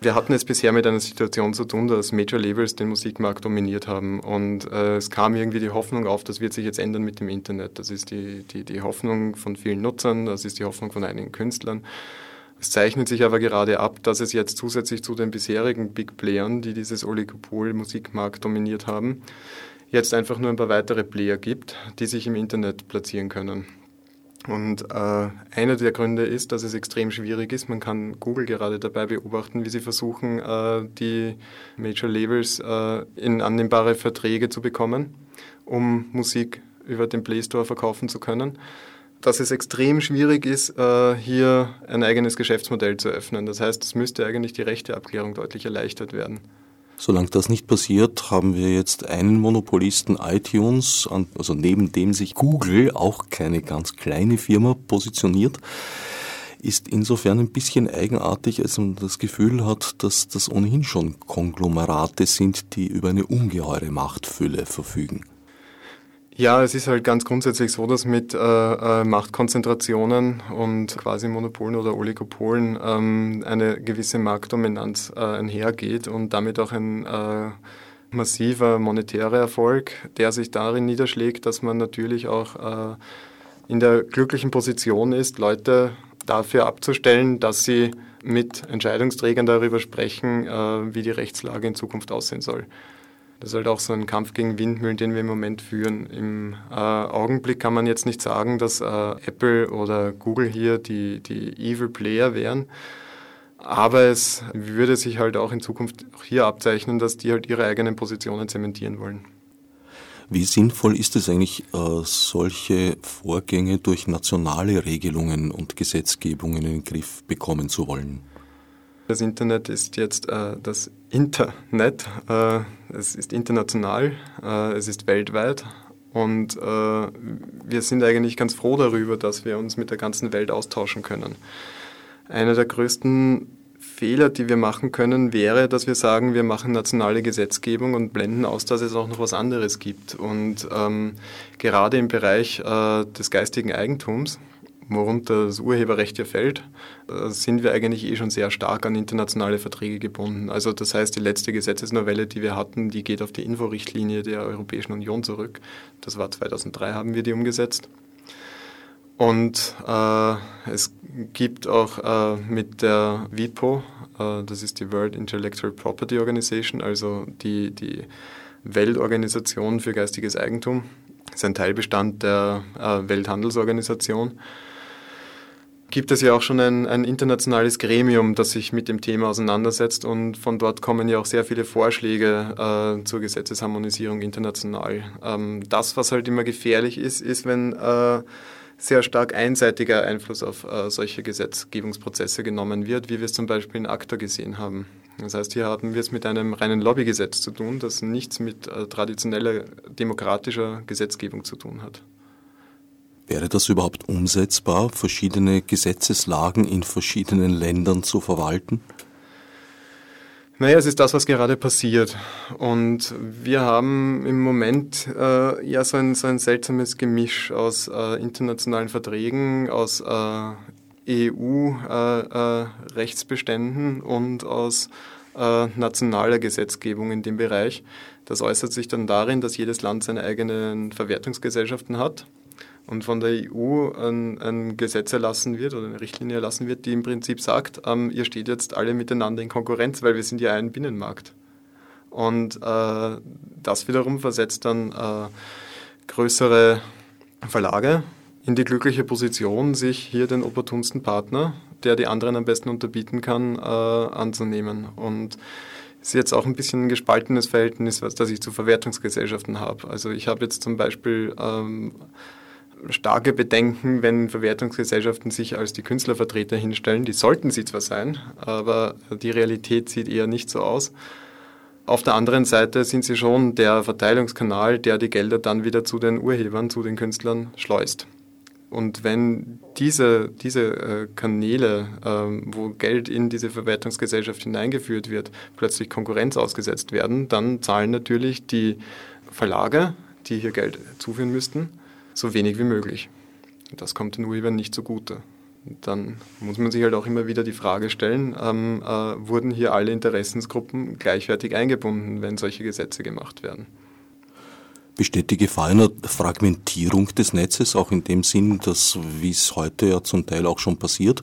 wir hatten es bisher mit einer Situation zu tun, dass Major Labels den Musikmarkt dominiert haben und äh, es kam irgendwie die Hoffnung auf, das wird sich jetzt ändern mit dem Internet. Das ist die, die, die Hoffnung von vielen Nutzern, das ist die Hoffnung von einigen Künstlern. Es zeichnet sich aber gerade ab, dass es jetzt zusätzlich zu den bisherigen Big Playern, die dieses Oligopol-Musikmarkt dominiert haben, jetzt einfach nur ein paar weitere Player gibt, die sich im Internet platzieren können. Und äh, einer der Gründe ist, dass es extrem schwierig ist. Man kann Google gerade dabei beobachten, wie sie versuchen, äh, die Major Labels äh, in annehmbare Verträge zu bekommen, um Musik über den Play Store verkaufen zu können. Dass es extrem schwierig ist, äh, hier ein eigenes Geschäftsmodell zu öffnen. Das heißt, es müsste eigentlich die rechte Abklärung deutlich erleichtert werden. Solange das nicht passiert, haben wir jetzt einen Monopolisten iTunes, also neben dem sich Google, auch keine ganz kleine Firma, positioniert ist insofern ein bisschen eigenartig, als man das Gefühl hat, dass das ohnehin schon Konglomerate sind, die über eine ungeheure Machtfülle verfügen. Ja, es ist halt ganz grundsätzlich so, dass mit äh, äh, Machtkonzentrationen und quasi Monopolen oder Oligopolen ähm, eine gewisse Marktdominanz äh, einhergeht und damit auch ein äh, massiver monetärer Erfolg, der sich darin niederschlägt, dass man natürlich auch äh, in der glücklichen Position ist, Leute dafür abzustellen, dass sie mit Entscheidungsträgern darüber sprechen, äh, wie die Rechtslage in Zukunft aussehen soll. Das ist halt auch so ein Kampf gegen Windmühlen, den wir im Moment führen. Im äh, Augenblick kann man jetzt nicht sagen, dass äh, Apple oder Google hier die, die Evil Player wären. Aber es würde sich halt auch in Zukunft hier abzeichnen, dass die halt ihre eigenen Positionen zementieren wollen. Wie sinnvoll ist es eigentlich, äh, solche Vorgänge durch nationale Regelungen und Gesetzgebungen in den Griff bekommen zu wollen? Das Internet ist jetzt äh, das Internet. Äh, es ist international, äh, es ist weltweit und äh, wir sind eigentlich ganz froh darüber, dass wir uns mit der ganzen Welt austauschen können. Einer der größten Fehler, die wir machen können, wäre, dass wir sagen, wir machen nationale Gesetzgebung und blenden aus, dass es auch noch was anderes gibt. Und ähm, gerade im Bereich äh, des geistigen Eigentums worunter das Urheberrecht ja fällt, äh, sind wir eigentlich eh schon sehr stark an internationale Verträge gebunden. Also das heißt, die letzte Gesetzesnovelle, die wir hatten, die geht auf die Inforichtlinie der Europäischen Union zurück. Das war 2003, haben wir die umgesetzt. Und äh, es gibt auch äh, mit der WIPO, äh, das ist die World Intellectual Property Organization, also die, die Weltorganisation für geistiges Eigentum, ist ein Teilbestand der äh, Welthandelsorganisation gibt es ja auch schon ein, ein, internationales Gremium, das sich mit dem Thema auseinandersetzt und von dort kommen ja auch sehr viele Vorschläge äh, zur Gesetzesharmonisierung international. Ähm, das, was halt immer gefährlich ist, ist, wenn äh, sehr stark einseitiger Einfluss auf äh, solche Gesetzgebungsprozesse genommen wird, wie wir es zum Beispiel in ACTA gesehen haben. Das heißt, hier haben wir es mit einem reinen Lobbygesetz zu tun, das nichts mit äh, traditioneller demokratischer Gesetzgebung zu tun hat. Wäre das überhaupt umsetzbar, verschiedene Gesetzeslagen in verschiedenen Ländern zu verwalten? Naja, es ist das, was gerade passiert. Und wir haben im Moment äh, ja so ein, so ein seltsames Gemisch aus äh, internationalen Verträgen, aus äh, EU-Rechtsbeständen äh, äh, und aus äh, nationaler Gesetzgebung in dem Bereich. Das äußert sich dann darin, dass jedes Land seine eigenen Verwertungsgesellschaften hat und von der EU ein, ein, Gesetz erlassen wird oder eine Richtlinie erlassen wird, die im Prinzip sagt, ähm, ihr steht jetzt alle miteinander in Konkurrenz, weil wir sind ja ein Binnenmarkt. Und äh, das wiederum versetzt dann äh, größere Verlage in die glückliche Position, sich hier den opportunsten Partner, der die anderen am besten unterbieten kann, äh, anzunehmen. Und es ist jetzt auch ein bisschen ein gespaltenes Verhältnis, was das ich zu Verwertungsgesellschaften habe. Also ich habe jetzt zum Beispiel ähm, starke Bedenken, wenn Verwertungsgesellschaften sich als die Künstlervertreter hinstellen. Die sollten sie zwar sein, aber die Realität sieht eher nicht so aus. Auf der anderen Seite sind sie schon der Verteilungskanal, der die Gelder dann wieder zu den Urhebern, zu den Künstlern schleust. Und wenn diese, diese äh, Kanäle, ähm, wo Geld in diese Verwertungsgesellschaft hineingeführt wird, plötzlich Konkurrenz ausgesetzt werden, dann zahlen natürlich die Verlage, die hier Geld zuführen müssten, so wenig wie möglich. Das kommt den Urhebern nicht zugute. Dann muss man sich halt auch immer wieder die Frage stellen, ähm, äh, wurden hier alle Interessensgruppen gleichwertig eingebunden, wenn solche Gesetze gemacht werden? Besteht die Gefahr einer Fragmentierung des Netzes, auch in dem Sinn, dass, wie es heute ja zum Teil auch schon passiert,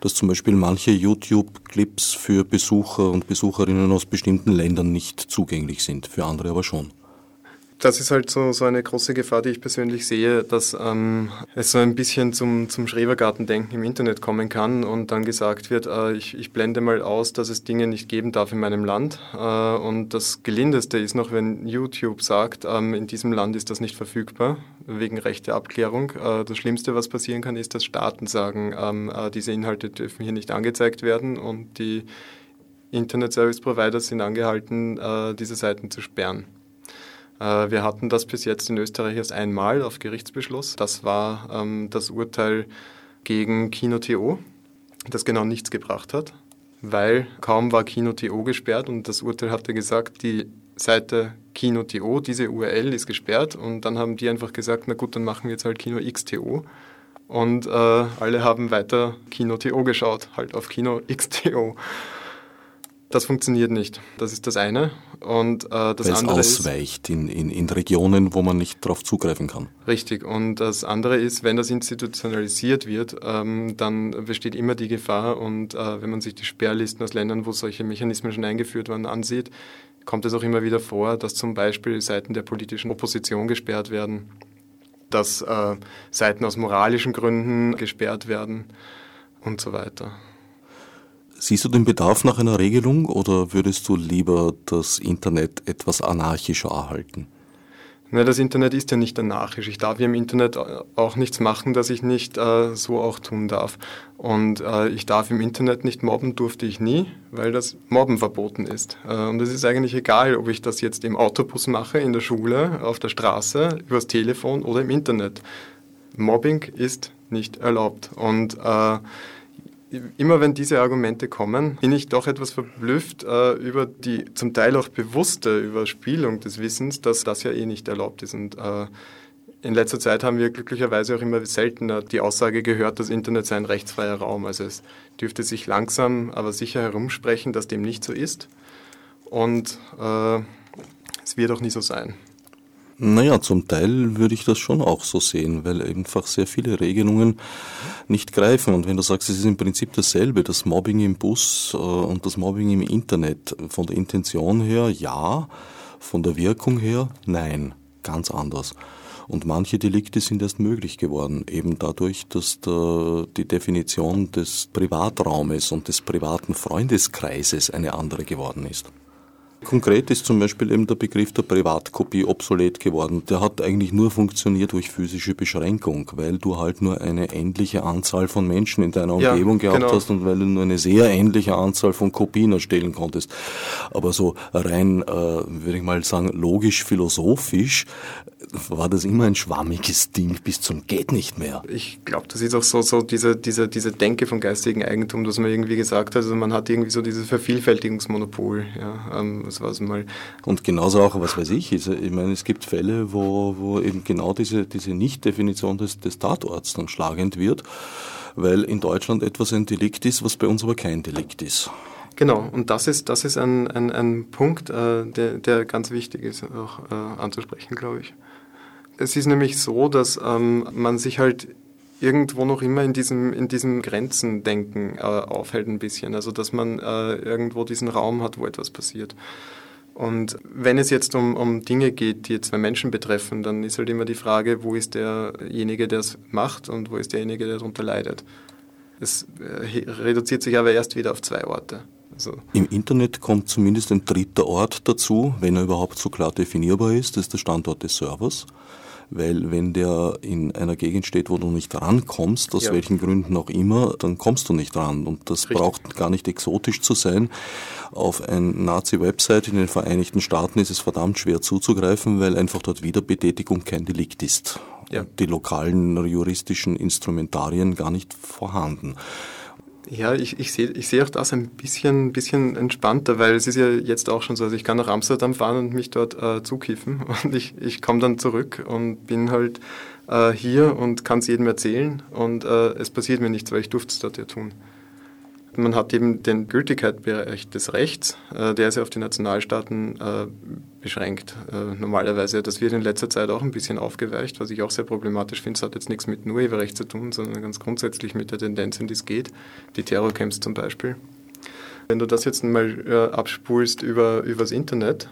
dass zum Beispiel manche YouTube-Clips für Besucher und Besucherinnen aus bestimmten Ländern nicht zugänglich sind, für andere aber schon? Das ist halt so, so eine große Gefahr, die ich persönlich sehe, dass ähm, es so ein bisschen zum, zum Schrebergartendenken im Internet kommen kann und dann gesagt wird, äh, ich, ich blende mal aus, dass es Dinge nicht geben darf in meinem Land. Äh, und das Gelindeste ist noch, wenn YouTube sagt, ähm, in diesem Land ist das nicht verfügbar, wegen Rechteabklärung. Äh, das Schlimmste, was passieren kann, ist, dass Staaten sagen, ähm, äh, diese Inhalte dürfen hier nicht angezeigt werden und die Internet Service Provider sind angehalten, äh, diese Seiten zu sperren. Äh, wir hatten das bis jetzt in Österreich erst einmal auf Gerichtsbeschluss. Das war ähm, das Urteil gegen Kino.to, das genau nichts gebracht hat, weil kaum war Kino.to gesperrt und das Urteil hatte gesagt, die Seite Kino.to, diese URL ist gesperrt und dann haben die einfach gesagt, na gut, dann machen wir jetzt halt Kino XTO und äh, alle haben weiter Kino.to geschaut, halt auf Kino XTO. Das funktioniert nicht. Das ist das eine. Und äh, das Weil andere es ausweicht in, in, in Regionen, wo man nicht darauf zugreifen kann. Richtig. Und das andere ist, wenn das institutionalisiert wird, ähm, dann besteht immer die Gefahr. Und äh, wenn man sich die Sperrlisten aus Ländern, wo solche Mechanismen schon eingeführt waren, ansieht, kommt es auch immer wieder vor, dass zum Beispiel Seiten der politischen Opposition gesperrt werden, dass äh, Seiten aus moralischen Gründen gesperrt werden und so weiter. Siehst du den Bedarf nach einer Regelung oder würdest du lieber das Internet etwas anarchischer erhalten? Na, das Internet ist ja nicht anarchisch. Ich darf ja im Internet auch nichts machen, das ich nicht äh, so auch tun darf. Und äh, ich darf im Internet nicht mobben, durfte ich nie, weil das Mobben verboten ist. Äh, und es ist eigentlich egal, ob ich das jetzt im Autobus mache, in der Schule, auf der Straße, übers Telefon oder im Internet. Mobbing ist nicht erlaubt. Und äh, immer wenn diese Argumente kommen, bin ich doch etwas verblüfft äh, über die zum Teil auch bewusste Überspielung des Wissens, dass das ja eh nicht erlaubt ist. Und äh, in letzter Zeit haben wir glücklicherweise auch immer seltener die Aussage gehört, das Internet sei ein rechtsfreier Raum. Also es dürfte sich langsam, aber sicher herumsprechen, dass dem nicht so ist. Und äh, es wird auch nie so sein. Naja, zum Teil würde ich das schon auch so sehen, weil einfach sehr viele Regelungen nicht greifen. Und wenn du sagst, es ist im Prinzip dasselbe, das Mobbing im Bus äh, und das Mobbing im Internet, von der Intention her ja, von der Wirkung her nein, ganz anders. Und manche Delikte sind erst möglich geworden, eben dadurch, dass die Definition des Privatraumes und des privaten Freundeskreises eine andere geworden ist. Konkret ist zum Beispiel eben der Begriff der Privatkopie obsolet geworden. Der hat eigentlich nur funktioniert durch physische Beschränkung, weil du halt nur eine endliche Anzahl von Menschen in deiner Umgebung ja, gehabt genau. hast und weil du nur eine sehr ähnliche Anzahl von Kopien erstellen konntest. Aber so rein, äh, würde ich mal sagen, logisch, philosophisch war das immer ein schwammiges Ding bis zum geht nicht mehr. Ich glaube, das ist auch so, so diese, diese, diese Denke vom geistigen Eigentum, dass man irgendwie gesagt hat, also man hat irgendwie so dieses Vervielfältigungsmonopol. Ja, ähm, was war's mal. Und genauso auch, was weiß ich, ist, ich meine, es gibt Fälle, wo, wo eben genau diese, diese Nicht-Definition des, des Tatorts dann schlagend wird, weil in Deutschland etwas ein Delikt ist, was bei uns aber kein Delikt ist. Genau, und das ist, das ist ein, ein, ein Punkt, äh, der, der ganz wichtig ist, auch äh, anzusprechen, glaube ich Es ist nämlich so, dass ähm, man sich halt irgendwo noch immer in diesem, in diesem Grenzendenken äh, aufhält ein bisschen. Also dass man äh, irgendwo diesen Raum hat, wo etwas passiert. Und wenn es jetzt um, um Dinge geht, die zwei Menschen betreffen, dann ist halt immer die Frage, wo ist derjenige, der es macht und wo ist derjenige, der darunter leidet. Es äh, reduziert sich aber erst wieder auf zwei Orte. Also Im Internet kommt zumindest ein dritter Ort dazu, wenn er überhaupt so klar definierbar ist, das ist der Standort des Servers weil wenn der in einer Gegend steht, wo du nicht rankommst, aus ja. welchen Gründen auch immer, dann kommst du nicht ran. Und das Richtig. braucht gar nicht exotisch zu sein. Auf ein Nazi-Website in den Vereinigten Staaten ist es verdammt schwer zuzugreifen, weil einfach dort Wiederbetätigung kein Delikt ist. Ja. die lokalen juristischen Instrumentarien gar nicht vorhanden. Ja, ich, ich sehe ich seh auch das ein bisschen, bisschen entspannter, weil es ist ja jetzt auch schon so, also ich kann nach Amsterdam fahren und mich dort äh, zukiffen und ich, ich komme dann zurück und bin halt äh, hier und kann es jedem erzählen und äh, es passiert mir nichts, weil ich durfte es dort ja tun. Man hat eben den Gültigkeitsbereich des Rechts, äh, der ist ja auf die Nationalstaaten äh, beschränkt. Äh, normalerweise, das wird in letzter Zeit auch ein bisschen aufgeweicht, was ich auch sehr problematisch finde. Es hat jetzt nichts mit Urheberrecht zu tun, sondern ganz grundsätzlich mit der Tendenz, in die es geht. Die Terrorcamps zum Beispiel. Wenn du das jetzt mal abspulst über, übers Internet,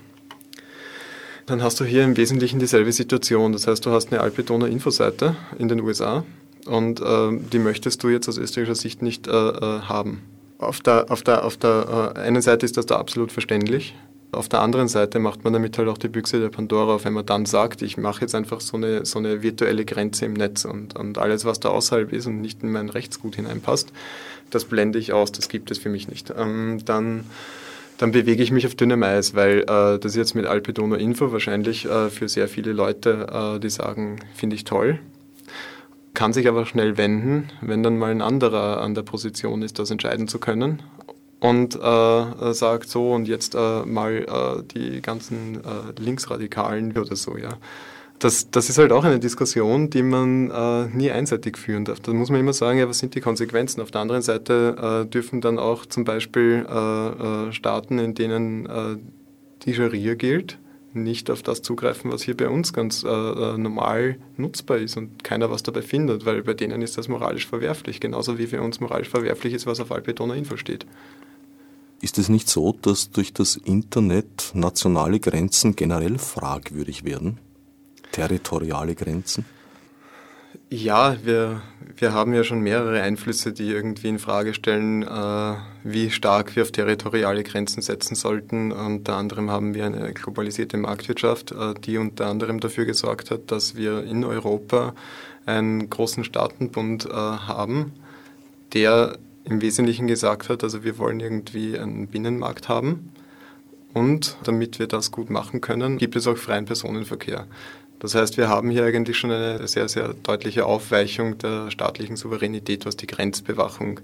dann hast du hier im Wesentlichen dieselbe Situation. Das heißt, du hast eine Alpetoner Infoseite in den USA und äh, die möchtest du jetzt aus österreichischer Sicht nicht äh, äh haben. Auf der, auf der, auf der äh, einen Seite ist das da absolut verständlich. Auf der anderen Seite macht man damit halt auch die Büchse der Pandora auf, wenn man dann sagt, ich mache jetzt einfach so eine, so eine virtuelle Grenze im Netz und, und alles, was da außerhalb ist und nicht in mein Rechtsgut hineinpasst, das blende ich aus, das gibt es für mich nicht. Ähm, dann, dann bewege ich mich auf dünnem Eis, weil äh, das jetzt mit Alpedono Info wahrscheinlich äh, für sehr viele Leute, äh, die sagen, finde ich toll, kann sich aber schnell wenden, wenn dann mal ein anderer an der Position ist, das entscheiden zu können und äh, sagt so und jetzt äh, mal äh, die ganzen äh, Linksradikalen oder so, ja. Das, das ist halt auch eine Diskussion, die man äh, nie einseitig führen darf. Da muss man immer sagen, ja, was sind die Konsequenzen? Auf der anderen Seite äh, dürfen dann auch zum Beispiel Staaten, in denen die Scharia gilt, nicht auf das zugreifen, was hier bei uns ganz äh, äh, normal nutzbar ist und keiner was dabei findet, weil bei denen ist das moralisch verwerflich, genauso wie für uns moralisch verwerflich ist, was auf Alpetoner Info steht. Ist es nicht so, dass durch das Internet nationale Grenzen generell fragwürdig werden? Territoriale Grenzen? Ja, wir, wir haben ja schon mehrere Einflüsse, die irgendwie in Frage stellen, äh, wie stark wir auf territoriale Grenzen setzen sollten. Unter anderem haben wir eine globalisierte Marktwirtschaft, äh, die unter anderem dafür gesorgt hat, dass wir in Europa einen großen Staatenbund äh, haben, der im Wesentlichen gesagt hat, also wir wollen irgendwie einen Binnenmarkt haben. Und damit wir das gut machen können, gibt es auch freien Personenverkehr. Das heißt, wir haben hier eigentlich schon eine sehr, sehr deutliche Aufweichung der staatlichen Souveränität, was die Grenzbewachung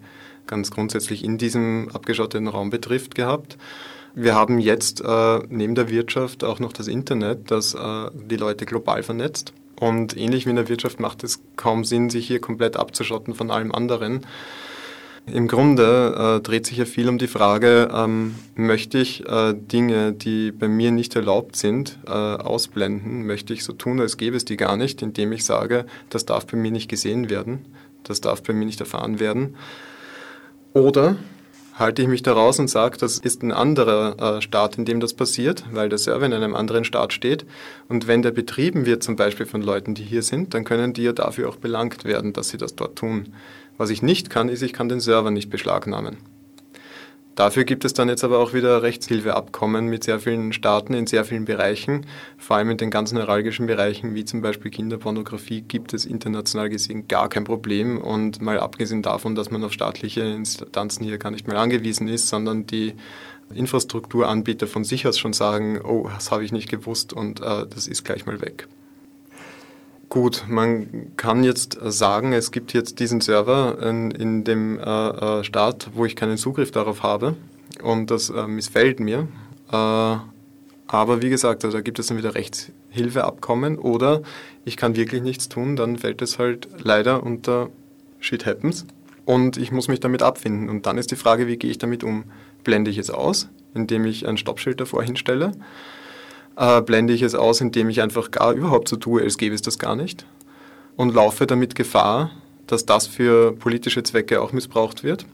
ganz grundsätzlich in diesem abgeschotteten Raum betrifft, gehabt. Wir haben jetzt äh, neben der Wirtschaft auch noch das Internet, das äh, die Leute global vernetzt. Und ähnlich wie in der Wirtschaft macht es kaum Sinn, sich hier komplett abzuschotten von allem anderen. Im Grunde äh, dreht sich ja viel um die Frage, ähm, möchte ich äh, Dinge, die bei mir nicht erlaubt sind, äh, ausblenden? Möchte ich so tun, als gäbe es die gar nicht, indem ich sage, das darf bei mir nicht gesehen werden, das darf bei mir nicht erfahren werden? Oder halte ich mich da raus und sage, das ist ein anderer äh, Staat, in dem das passiert, weil der Server in einem anderen Staat steht. Und wenn der betrieben wird, zum Beispiel von Leuten, die hier sind, dann können die ja dafür auch belangt werden, dass sie das dort tun. Was ich nicht kann, ist, ich kann den Server nicht beschlagnahmen. Dafür gibt es dann jetzt aber auch wieder Rechtshilfeabkommen mit sehr vielen Staaten in sehr vielen Bereichen. Vor allem in den ganz neuralgischen Bereichen wie zum Beispiel Kinderpornografie gibt es international gesehen gar kein Problem. Und mal abgesehen davon, dass man auf staatliche Instanzen hier gar nicht mehr angewiesen ist, sondern die Infrastrukturanbieter von sich aus schon sagen, oh, das habe ich nicht gewusst und äh, das ist gleich mal weg. Gut, man kann jetzt sagen, es gibt jetzt diesen Server in, in dem äh, äh, Staat, wo ich keinen Zugriff darauf habe und das äh, missfällt mir. Äh, aber wie gesagt, also da gibt es dann wieder Rechtshilfeabkommen oder ich kann wirklich nichts tun, dann fällt es halt leider unter Shit Happens und ich muss mich damit abfinden. Und dann ist die Frage, wie gehe ich damit um? Blende ich es aus, indem ich ein Stoppschild davor hinstelle? Äh, blende ich es aus, indem ich einfach gar überhaupt so tue, als gäbe es das gar nicht und laufe damit Gefahr, dass das für politische Zwecke auch missbraucht wird.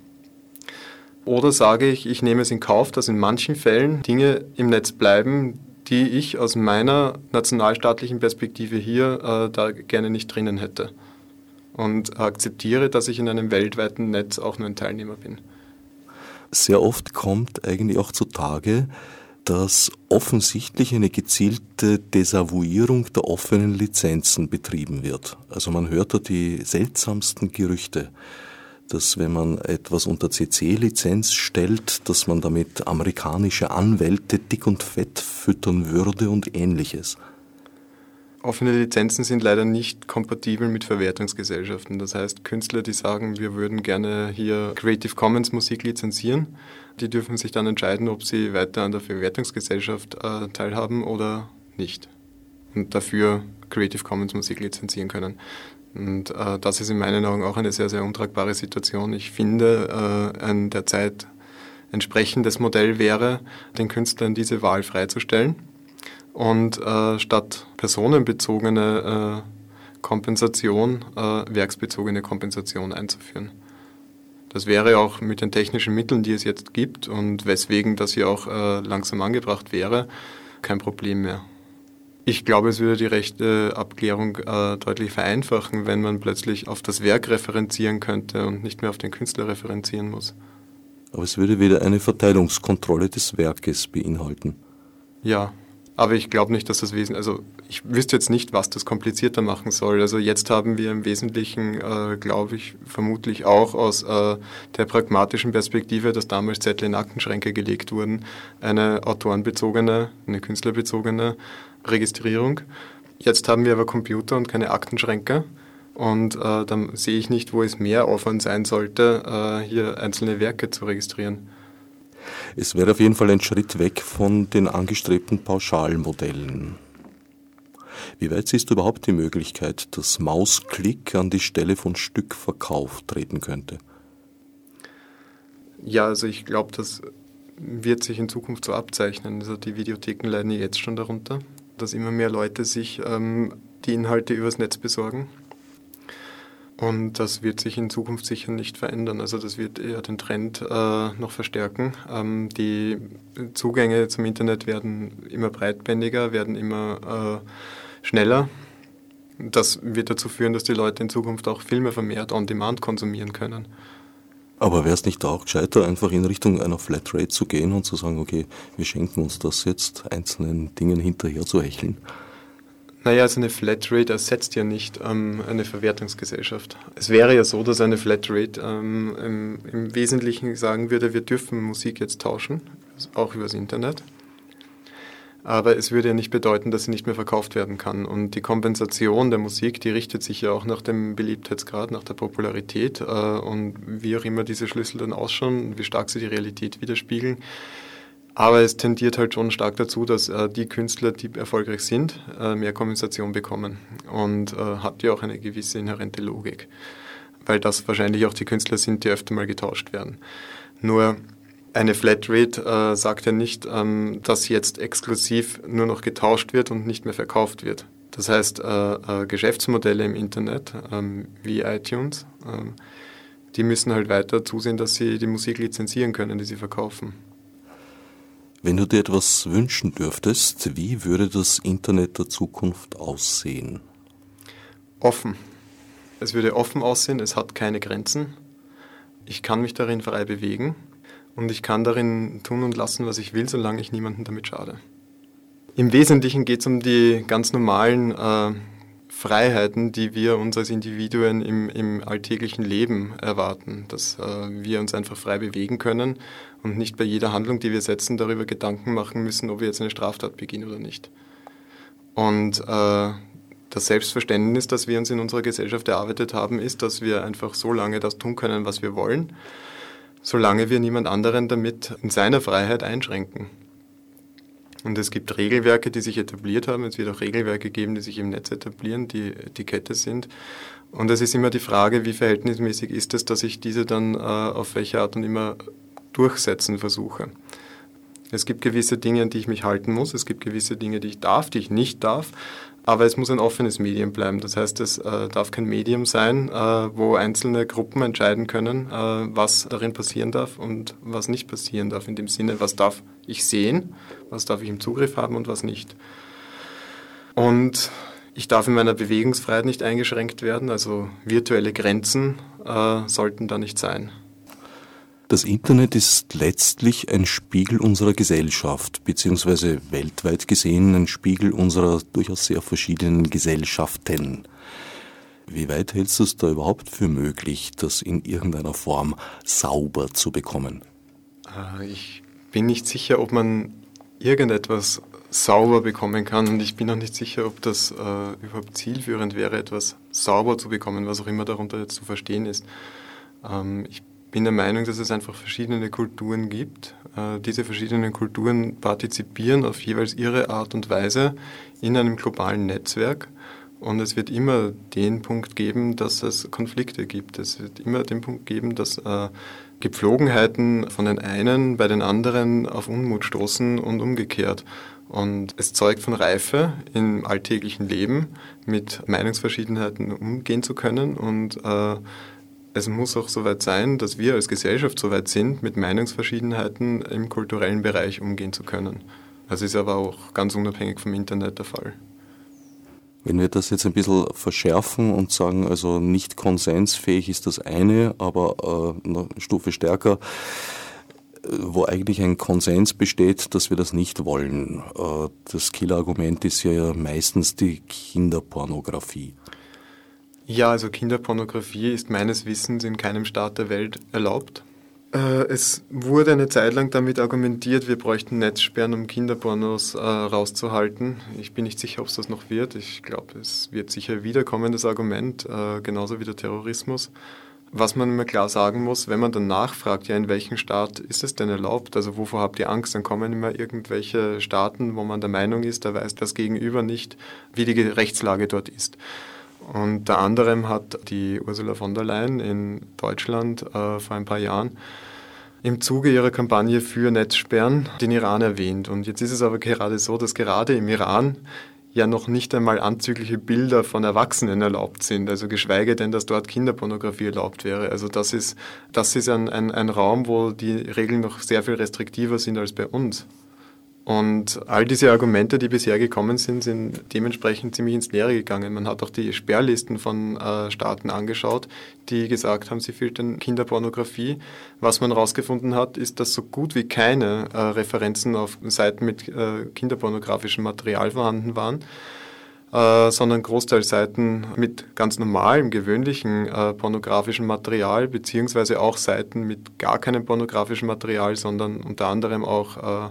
Oder sage ich, ich nehme es in Kauf, dass in manchen Fällen Dinge im Netz bleiben, die ich aus meiner nationalstaatlichen Perspektive hier äh, da gerne nicht drinnen hätte. Und akzeptiere, dass ich in einem weltweiten Netz auch nur ein Teilnehmer bin. Sehr oft kommt eigentlich auch zutage, dass offensichtlich eine gezielte Desavouierung der offenen Lizenzen betrieben wird. Also man hört da die seltsamsten Gerüchte, dass wenn man etwas unter CC-Lizenz stellt, dass man damit amerikanische Anwälte dick und fett füttern würde und ähnliches. Offene Lizenzen sind leider nicht kompatibel mit Verwertungsgesellschaften. Das heißt, Künstler, die sagen, wir würden gerne hier Creative Commons Musik lizenzieren, die dürfen sich dann entscheiden, ob sie weiter an der Verwertungsgesellschaft äh, teilhaben oder nicht. Und dafür Creative Commons Musik lizenzieren können. Und äh, das ist in meinen Augen auch eine sehr, sehr untragbare Situation. Ich finde, äh, ein derzeit entsprechendes Modell wäre, den Künstlern diese Wahl freizustellen und äh, statt personenbezogene äh, Kompensation äh, werksbezogene Kompensation einzuführen. Das wäre auch mit den technischen Mitteln, die es jetzt gibt und weswegen das hier auch äh, langsam angebracht wäre, kein Problem mehr. Ich glaube, es würde die rechte Abklärung äh, deutlich vereinfachen, wenn man plötzlich auf das Werk referenzieren könnte und nicht mehr auf den Künstler referenzieren muss. Aber es würde wieder eine Verteilungskontrolle des Werkes beinhalten. Ja, aber ich glaube nicht, dass das Wesen, also ich wüsste jetzt nicht, was das komplizierter machen soll. Also jetzt haben wir im Wesentlichen, äh, glaube ich, vermutlich auch aus äh, der pragmatischen Perspektive, dass damals Zettel in Aktenschränke gelegt wurden, eine autorenbezogene, eine künstlerbezogene Registrierung. Jetzt haben wir aber Computer und keine Aktenschränke. Und äh, dann sehe ich nicht, wo es mehr Aufwand sein sollte, äh, hier einzelne Werke zu registrieren. Es wäre auf jeden Fall ein Schritt weg von den angestrebten Pauschalmodellen. Wie weit siehst du überhaupt die Möglichkeit, dass Mausklick an die Stelle von Stückverkauf treten könnte? Ja, also ich glaube, das wird sich in Zukunft so abzeichnen. Also die Videotheken leiden jetzt schon darunter, dass immer mehr Leute sich ähm, die Inhalte übers Netz besorgen und das wird sich in Zukunft sicher nicht verändern. Also das wird eher den Trend äh, noch verstärken. Ähm, die Zugänge zum Internet werden immer breitbändiger, werden immer äh, schneller. Das wird dazu führen, dass die Leute in Zukunft auch Filme vermehrt on-demand konsumieren können. Aber wäre es nicht auch gescheiter, einfach in Richtung einer Flatrate zu gehen und zu sagen, okay, wir schenken uns das jetzt, einzelnen Dingen hinterher zu hecheln? Naja, also eine Flatrate ersetzt ja nicht ähm, eine Verwertungsgesellschaft. Es wäre ja so, dass eine Flatrate ähm, im, im, Wesentlichen sagen würde, wir dürfen Musik jetzt tauschen, auch übers Internet. Aber es würde ja nicht bedeuten, dass sie nicht mehr verkauft werden kann. Und die Kompensation der Musik, die richtet sich ja auch nach dem Beliebtheitsgrad, nach der Popularität äh, und wie auch immer diese Schlüssel dann ausschauen, wie stark sie die Realität widerspiegeln aber es tendiert halt schon stark dazu, dass äh, die Künstler, die erfolgreich sind, äh, mehr Kompensation bekommen. Und äh, hat ja auch eine gewisse inhärente Logik. Weil das wahrscheinlich auch die Künstler sind, die öfter mal getauscht werden. Nur eine Flatrate äh, sagt ja nicht, ähm, dass jetzt exklusiv nur noch getauscht wird und nicht mehr verkauft wird. Das heißt, äh, äh, Geschäftsmodelle im Internet ähm, wie iTunes, ähm, die müssen halt weiter zusehen, dass sie die Musik lizenzieren können, die sie verkaufen. Wenn du dir etwas wünschen dürftest, wie würde das Internet der Zukunft aussehen? Offen. Es würde offen aussehen, es hat keine Grenzen. Ich kann mich darin frei bewegen und ich kann darin tun und lassen, was ich will, solange ich niemandem damit schade. Im Wesentlichen geht es um die ganz normalen äh, Freiheiten, die wir uns als Individuen im, im alltäglichen Leben erwarten, dass äh, wir uns einfach frei bewegen können und nicht bei jeder Handlung, die wir setzen, darüber Gedanken machen müssen, ob wir jetzt eine Straftat beginnen oder nicht. Und äh, das Selbstverständnis, das wir uns in unserer Gesellschaft erarbeitet haben, ist, dass wir einfach so lange das tun können, was wir wollen, solange wir niemand anderen damit in seiner Freiheit einschränken. Und es gibt Regelwerke, die sich etabliert haben. Es wird auch Regelwerke geben, die sich im Netz etablieren, die Etikette sind. Und es ist immer die Frage, wie verhältnismäßig ist es, dass ich diese dann äh, auf welche Art und immer durchsetzen versuche. Es gibt gewisse Dinge, an die ich mich halten muss. Es gibt gewisse Dinge, die ich darf, die ich nicht darf. Aber es muss ein offenes Medium bleiben. Das heißt, es äh, darf kein Medium sein, äh, wo einzelne Gruppen entscheiden können, äh, was darin passieren darf und was nicht passieren darf. In dem Sinne, was darf ich sehen, was darf ich im Zugriff haben und was nicht. Und ich darf in meiner Bewegungsfreiheit nicht eingeschränkt werden. Also virtuelle Grenzen äh, sollten da nicht sein. Das Internet ist letztlich ein Spiegel unserer Gesellschaft, beziehungsweise weltweit gesehen ein Spiegel unserer durchaus sehr verschiedenen Gesellschaften. Wie weit hältst du es da überhaupt für möglich, das in irgendeiner Form sauber zu bekommen? Äh, ich bin nicht sicher, ob man irgendetwas sauber bekommen kann und ich bin auch nicht sicher, ob das äh, überhaupt zielführend wäre, etwas sauber zu bekommen, was auch immer darunter jetzt zu verstehen ist. Ähm, ich bin der Meinung, dass es einfach verschiedene Kulturen gibt. Äh, diese verschiedenen Kulturen partizipieren auf jeweils ihre Art und Weise in einem globalen Netzwerk. Und es wird immer den Punkt geben, dass es Konflikte gibt. Es wird immer den Punkt geben, dass äh, Gepflogenheiten von den einen bei den anderen auf Unmut stoßen und umgekehrt. Und es zeugt von Reife im alltäglichen Leben, mit Meinungsverschiedenheiten umgehen zu können und äh, es muss auch soweit sein, dass wir als Gesellschaft soweit sind, mit Meinungsverschiedenheiten im kulturellen Bereich umgehen zu können. Das ist aber auch ganz unabhängig vom Internet der Fall. Wenn wir das jetzt ein bisschen verschärfen und sagen, also nicht konsensfähig ist das eine, aber äh, eine Stufe stärker, wo eigentlich ein Konsens besteht, dass wir das nicht wollen. Äh, das Killerargument ist ja meistens die Kinderpornografie. Ja, also Kinderpornografie ist meines Wissens in keinem Staat der Welt erlaubt. Äh, es wurde eine Zeit lang damit argumentiert, wir bräuchten Netzsperren, um Kinderpornos äh, rauszuhalten. Ich bin nicht sicher, ob es das noch wird. Ich glaube, es wird sicher wiederkommen, das Argument, äh, genauso wie der Terrorismus. Was man immer klar sagen muss, wenn man dann nachfragt, ja, in welchem Staat ist es denn erlaubt? Also wovor habt ihr Angst? Dann kommen immer irgendwelche Staaten, wo man der Meinung ist, da weiß das Gegenüber nicht, wie die Rechtslage dort ist. Unter anderem hat die Ursula von der Leyen in Deutschland äh, vor ein paar Jahren im Zuge ihrer Kampagne für Netzsperren den Iran erwähnt. Und jetzt ist es aber gerade so, dass gerade im Iran ja noch nicht einmal anzügliche Bilder von Erwachsenen erlaubt sind, also geschweige denn, dass dort Kinderpornografie erlaubt wäre. Also das ist, das ist ein, ein, ein Raum, wo die Regeln noch sehr viel restriktiver sind als bei uns. Und all diese Argumente, die bisher gekommen sind, sind dementsprechend ziemlich ins Leere gegangen. Man hat auch die Sperrlisten von äh, Staaten angeschaut, die gesagt haben, sie filtern Kinderpornografie. Was man herausgefunden hat, ist, dass so gut wie keine äh, Referenzen auf Seiten mit äh, kinderpornografischem Material vorhanden waren. Äh, sondern großteils Seiten mit ganz normalem, gewöhnlichen äh, pornografischen Material, beziehungsweise auch Seiten mit gar keinem pornografischen Material, sondern unter anderem auch äh,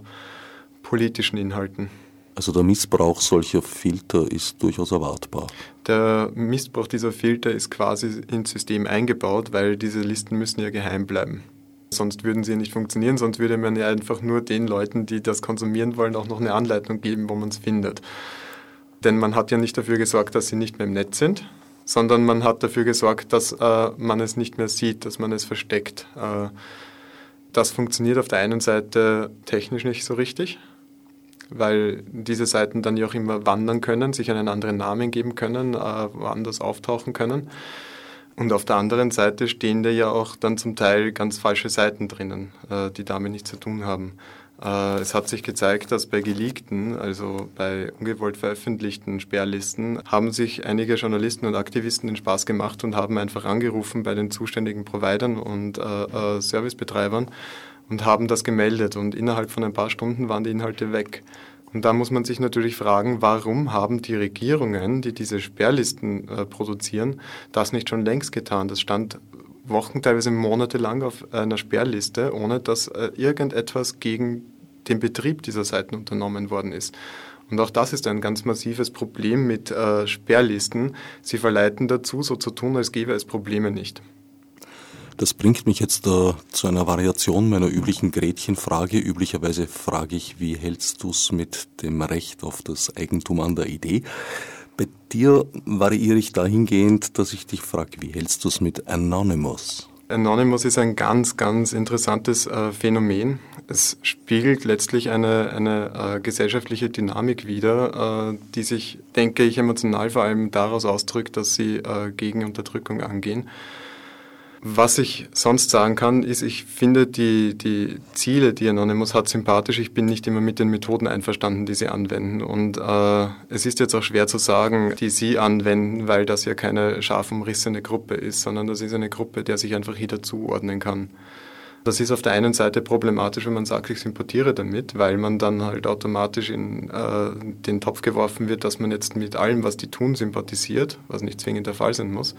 politischen Inhalten. Also der Missbrauch solcher Filter ist durchaus erwartbar. Der Missbrauch dieser Filter ist quasi ins System eingebaut, weil diese Listen müssen ja geheim bleiben. Sonst würden sie nicht funktionieren, sonst würde man ja einfach nur den Leuten, die das konsumieren wollen, auch noch eine Anleitung geben, wo man es findet. Denn man hat ja nicht dafür gesorgt, dass sie nicht mehr im Netz sind, sondern man hat dafür gesorgt, dass äh, man es nicht mehr sieht, dass man es versteckt. Äh, das funktioniert auf der einen Seite technisch nicht so richtig, weil diese Seiten dann ja auch immer wandern können, sich einen anderen Namen geben können, äh, woanders auftauchen können. Und auf der anderen Seite stehen da ja auch dann zum Teil ganz falsche Seiten drinnen, äh, die damit nichts zu tun haben. Äh, es hat sich gezeigt, dass bei geleakten, also bei ungewollt veröffentlichten Sperrlisten, haben sich einige Journalisten und Aktivisten den Spaß gemacht und haben einfach angerufen bei den zuständigen Providern und äh, Servicebetreibern und haben das gemeldet und innerhalb von ein paar Stunden waren die Inhalte weg. Und da muss man sich natürlich fragen, warum haben die Regierungen, die diese Sperrlisten äh, produzieren, das nicht schon längst getan? Das stand Wochen, teilweise Monate lang auf einer Sperrliste, ohne dass äh, irgendetwas gegen den Betrieb dieser Seiten unternommen worden ist. Und auch das ist ein ganz massives Problem mit äh, Sperrlisten. Sie verleiten dazu, so zu tun, als gäbe es Probleme nicht. Das bringt mich jetzt äh, zu einer Variation meiner üblichen Gretchenfrage. Üblicherweise frage ich, wie hältst du es mit dem Recht auf das Eigentum an der Idee? Bei dir variiere ich dahingehend, dass ich dich frage, wie hältst du es mit Anonymous? Anonymous ist ein ganz, ganz interessantes äh, Phänomen. Es spiegelt letztlich eine, eine äh, gesellschaftliche Dynamik wider, äh, die sich, denke ich, emotional vor allem daraus ausdrückt, dass sie äh, gegen Unterdrückung angehen. Was ich sonst sagen kann, ist, ich finde die, die Ziele, die Anonymous hat, sympathisch. Ich bin nicht immer mit den Methoden einverstanden, die sie anwenden. Und äh, es ist jetzt auch schwer zu sagen, die sie anwenden, weil das ja keine scharf umrissene Gruppe ist, sondern das ist eine Gruppe, der sich einfach jeder zuordnen kann. Das ist auf der einen Seite problematisch, wenn man sagt, ich sympathiere damit, weil man dann halt automatisch in äh, den Topf geworfen wird, dass man jetzt mit allem, was die tun, sympathisiert, was nicht zwingend der Fall sein muss.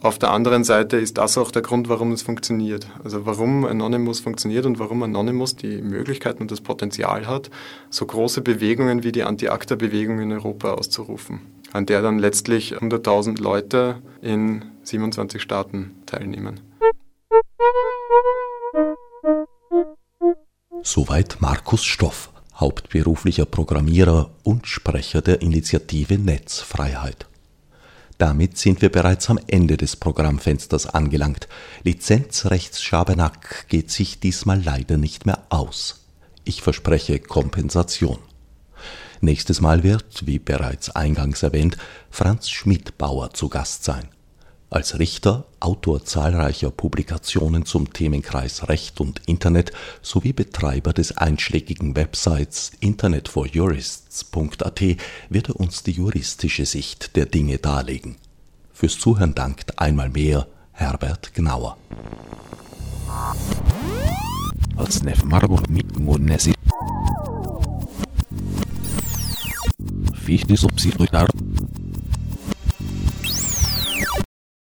Auf der anderen Seite ist das auch der Grund, warum es funktioniert. Also warum Anonymous funktioniert und warum Anonymous die Möglichkeiten und das Potenzial hat, so große Bewegungen wie die Anti-ACTA-Bewegung in Europa auszurufen, an der dann letztlich 100.000 Leute in 27 Staaten teilnehmen. Soweit Markus Stoff, hauptberuflicher Programmierer und Sprecher der Initiative Netzfreiheit. Damit sind wir bereits am Ende des Programmfensters angelangt. Lizenzrechtsschabernack geht sich diesmal leider nicht mehr aus. Ich verspreche Kompensation. Nächstes Mal wird, wie bereits eingangs erwähnt, Franz Schmidbauer zu Gast sein. Als Richter, Autor zahlreicher Publikationen zum Themenkreis Recht und Internet sowie Betreiber des einschlägigen Websites internetforjurists.at wird er uns die juristische Sicht der Dinge darlegen. Fürs Zuhören dankt einmal mehr Herbert Gnauer. Als Nef Marburg mit Munesi. Fichtes Obsidiotar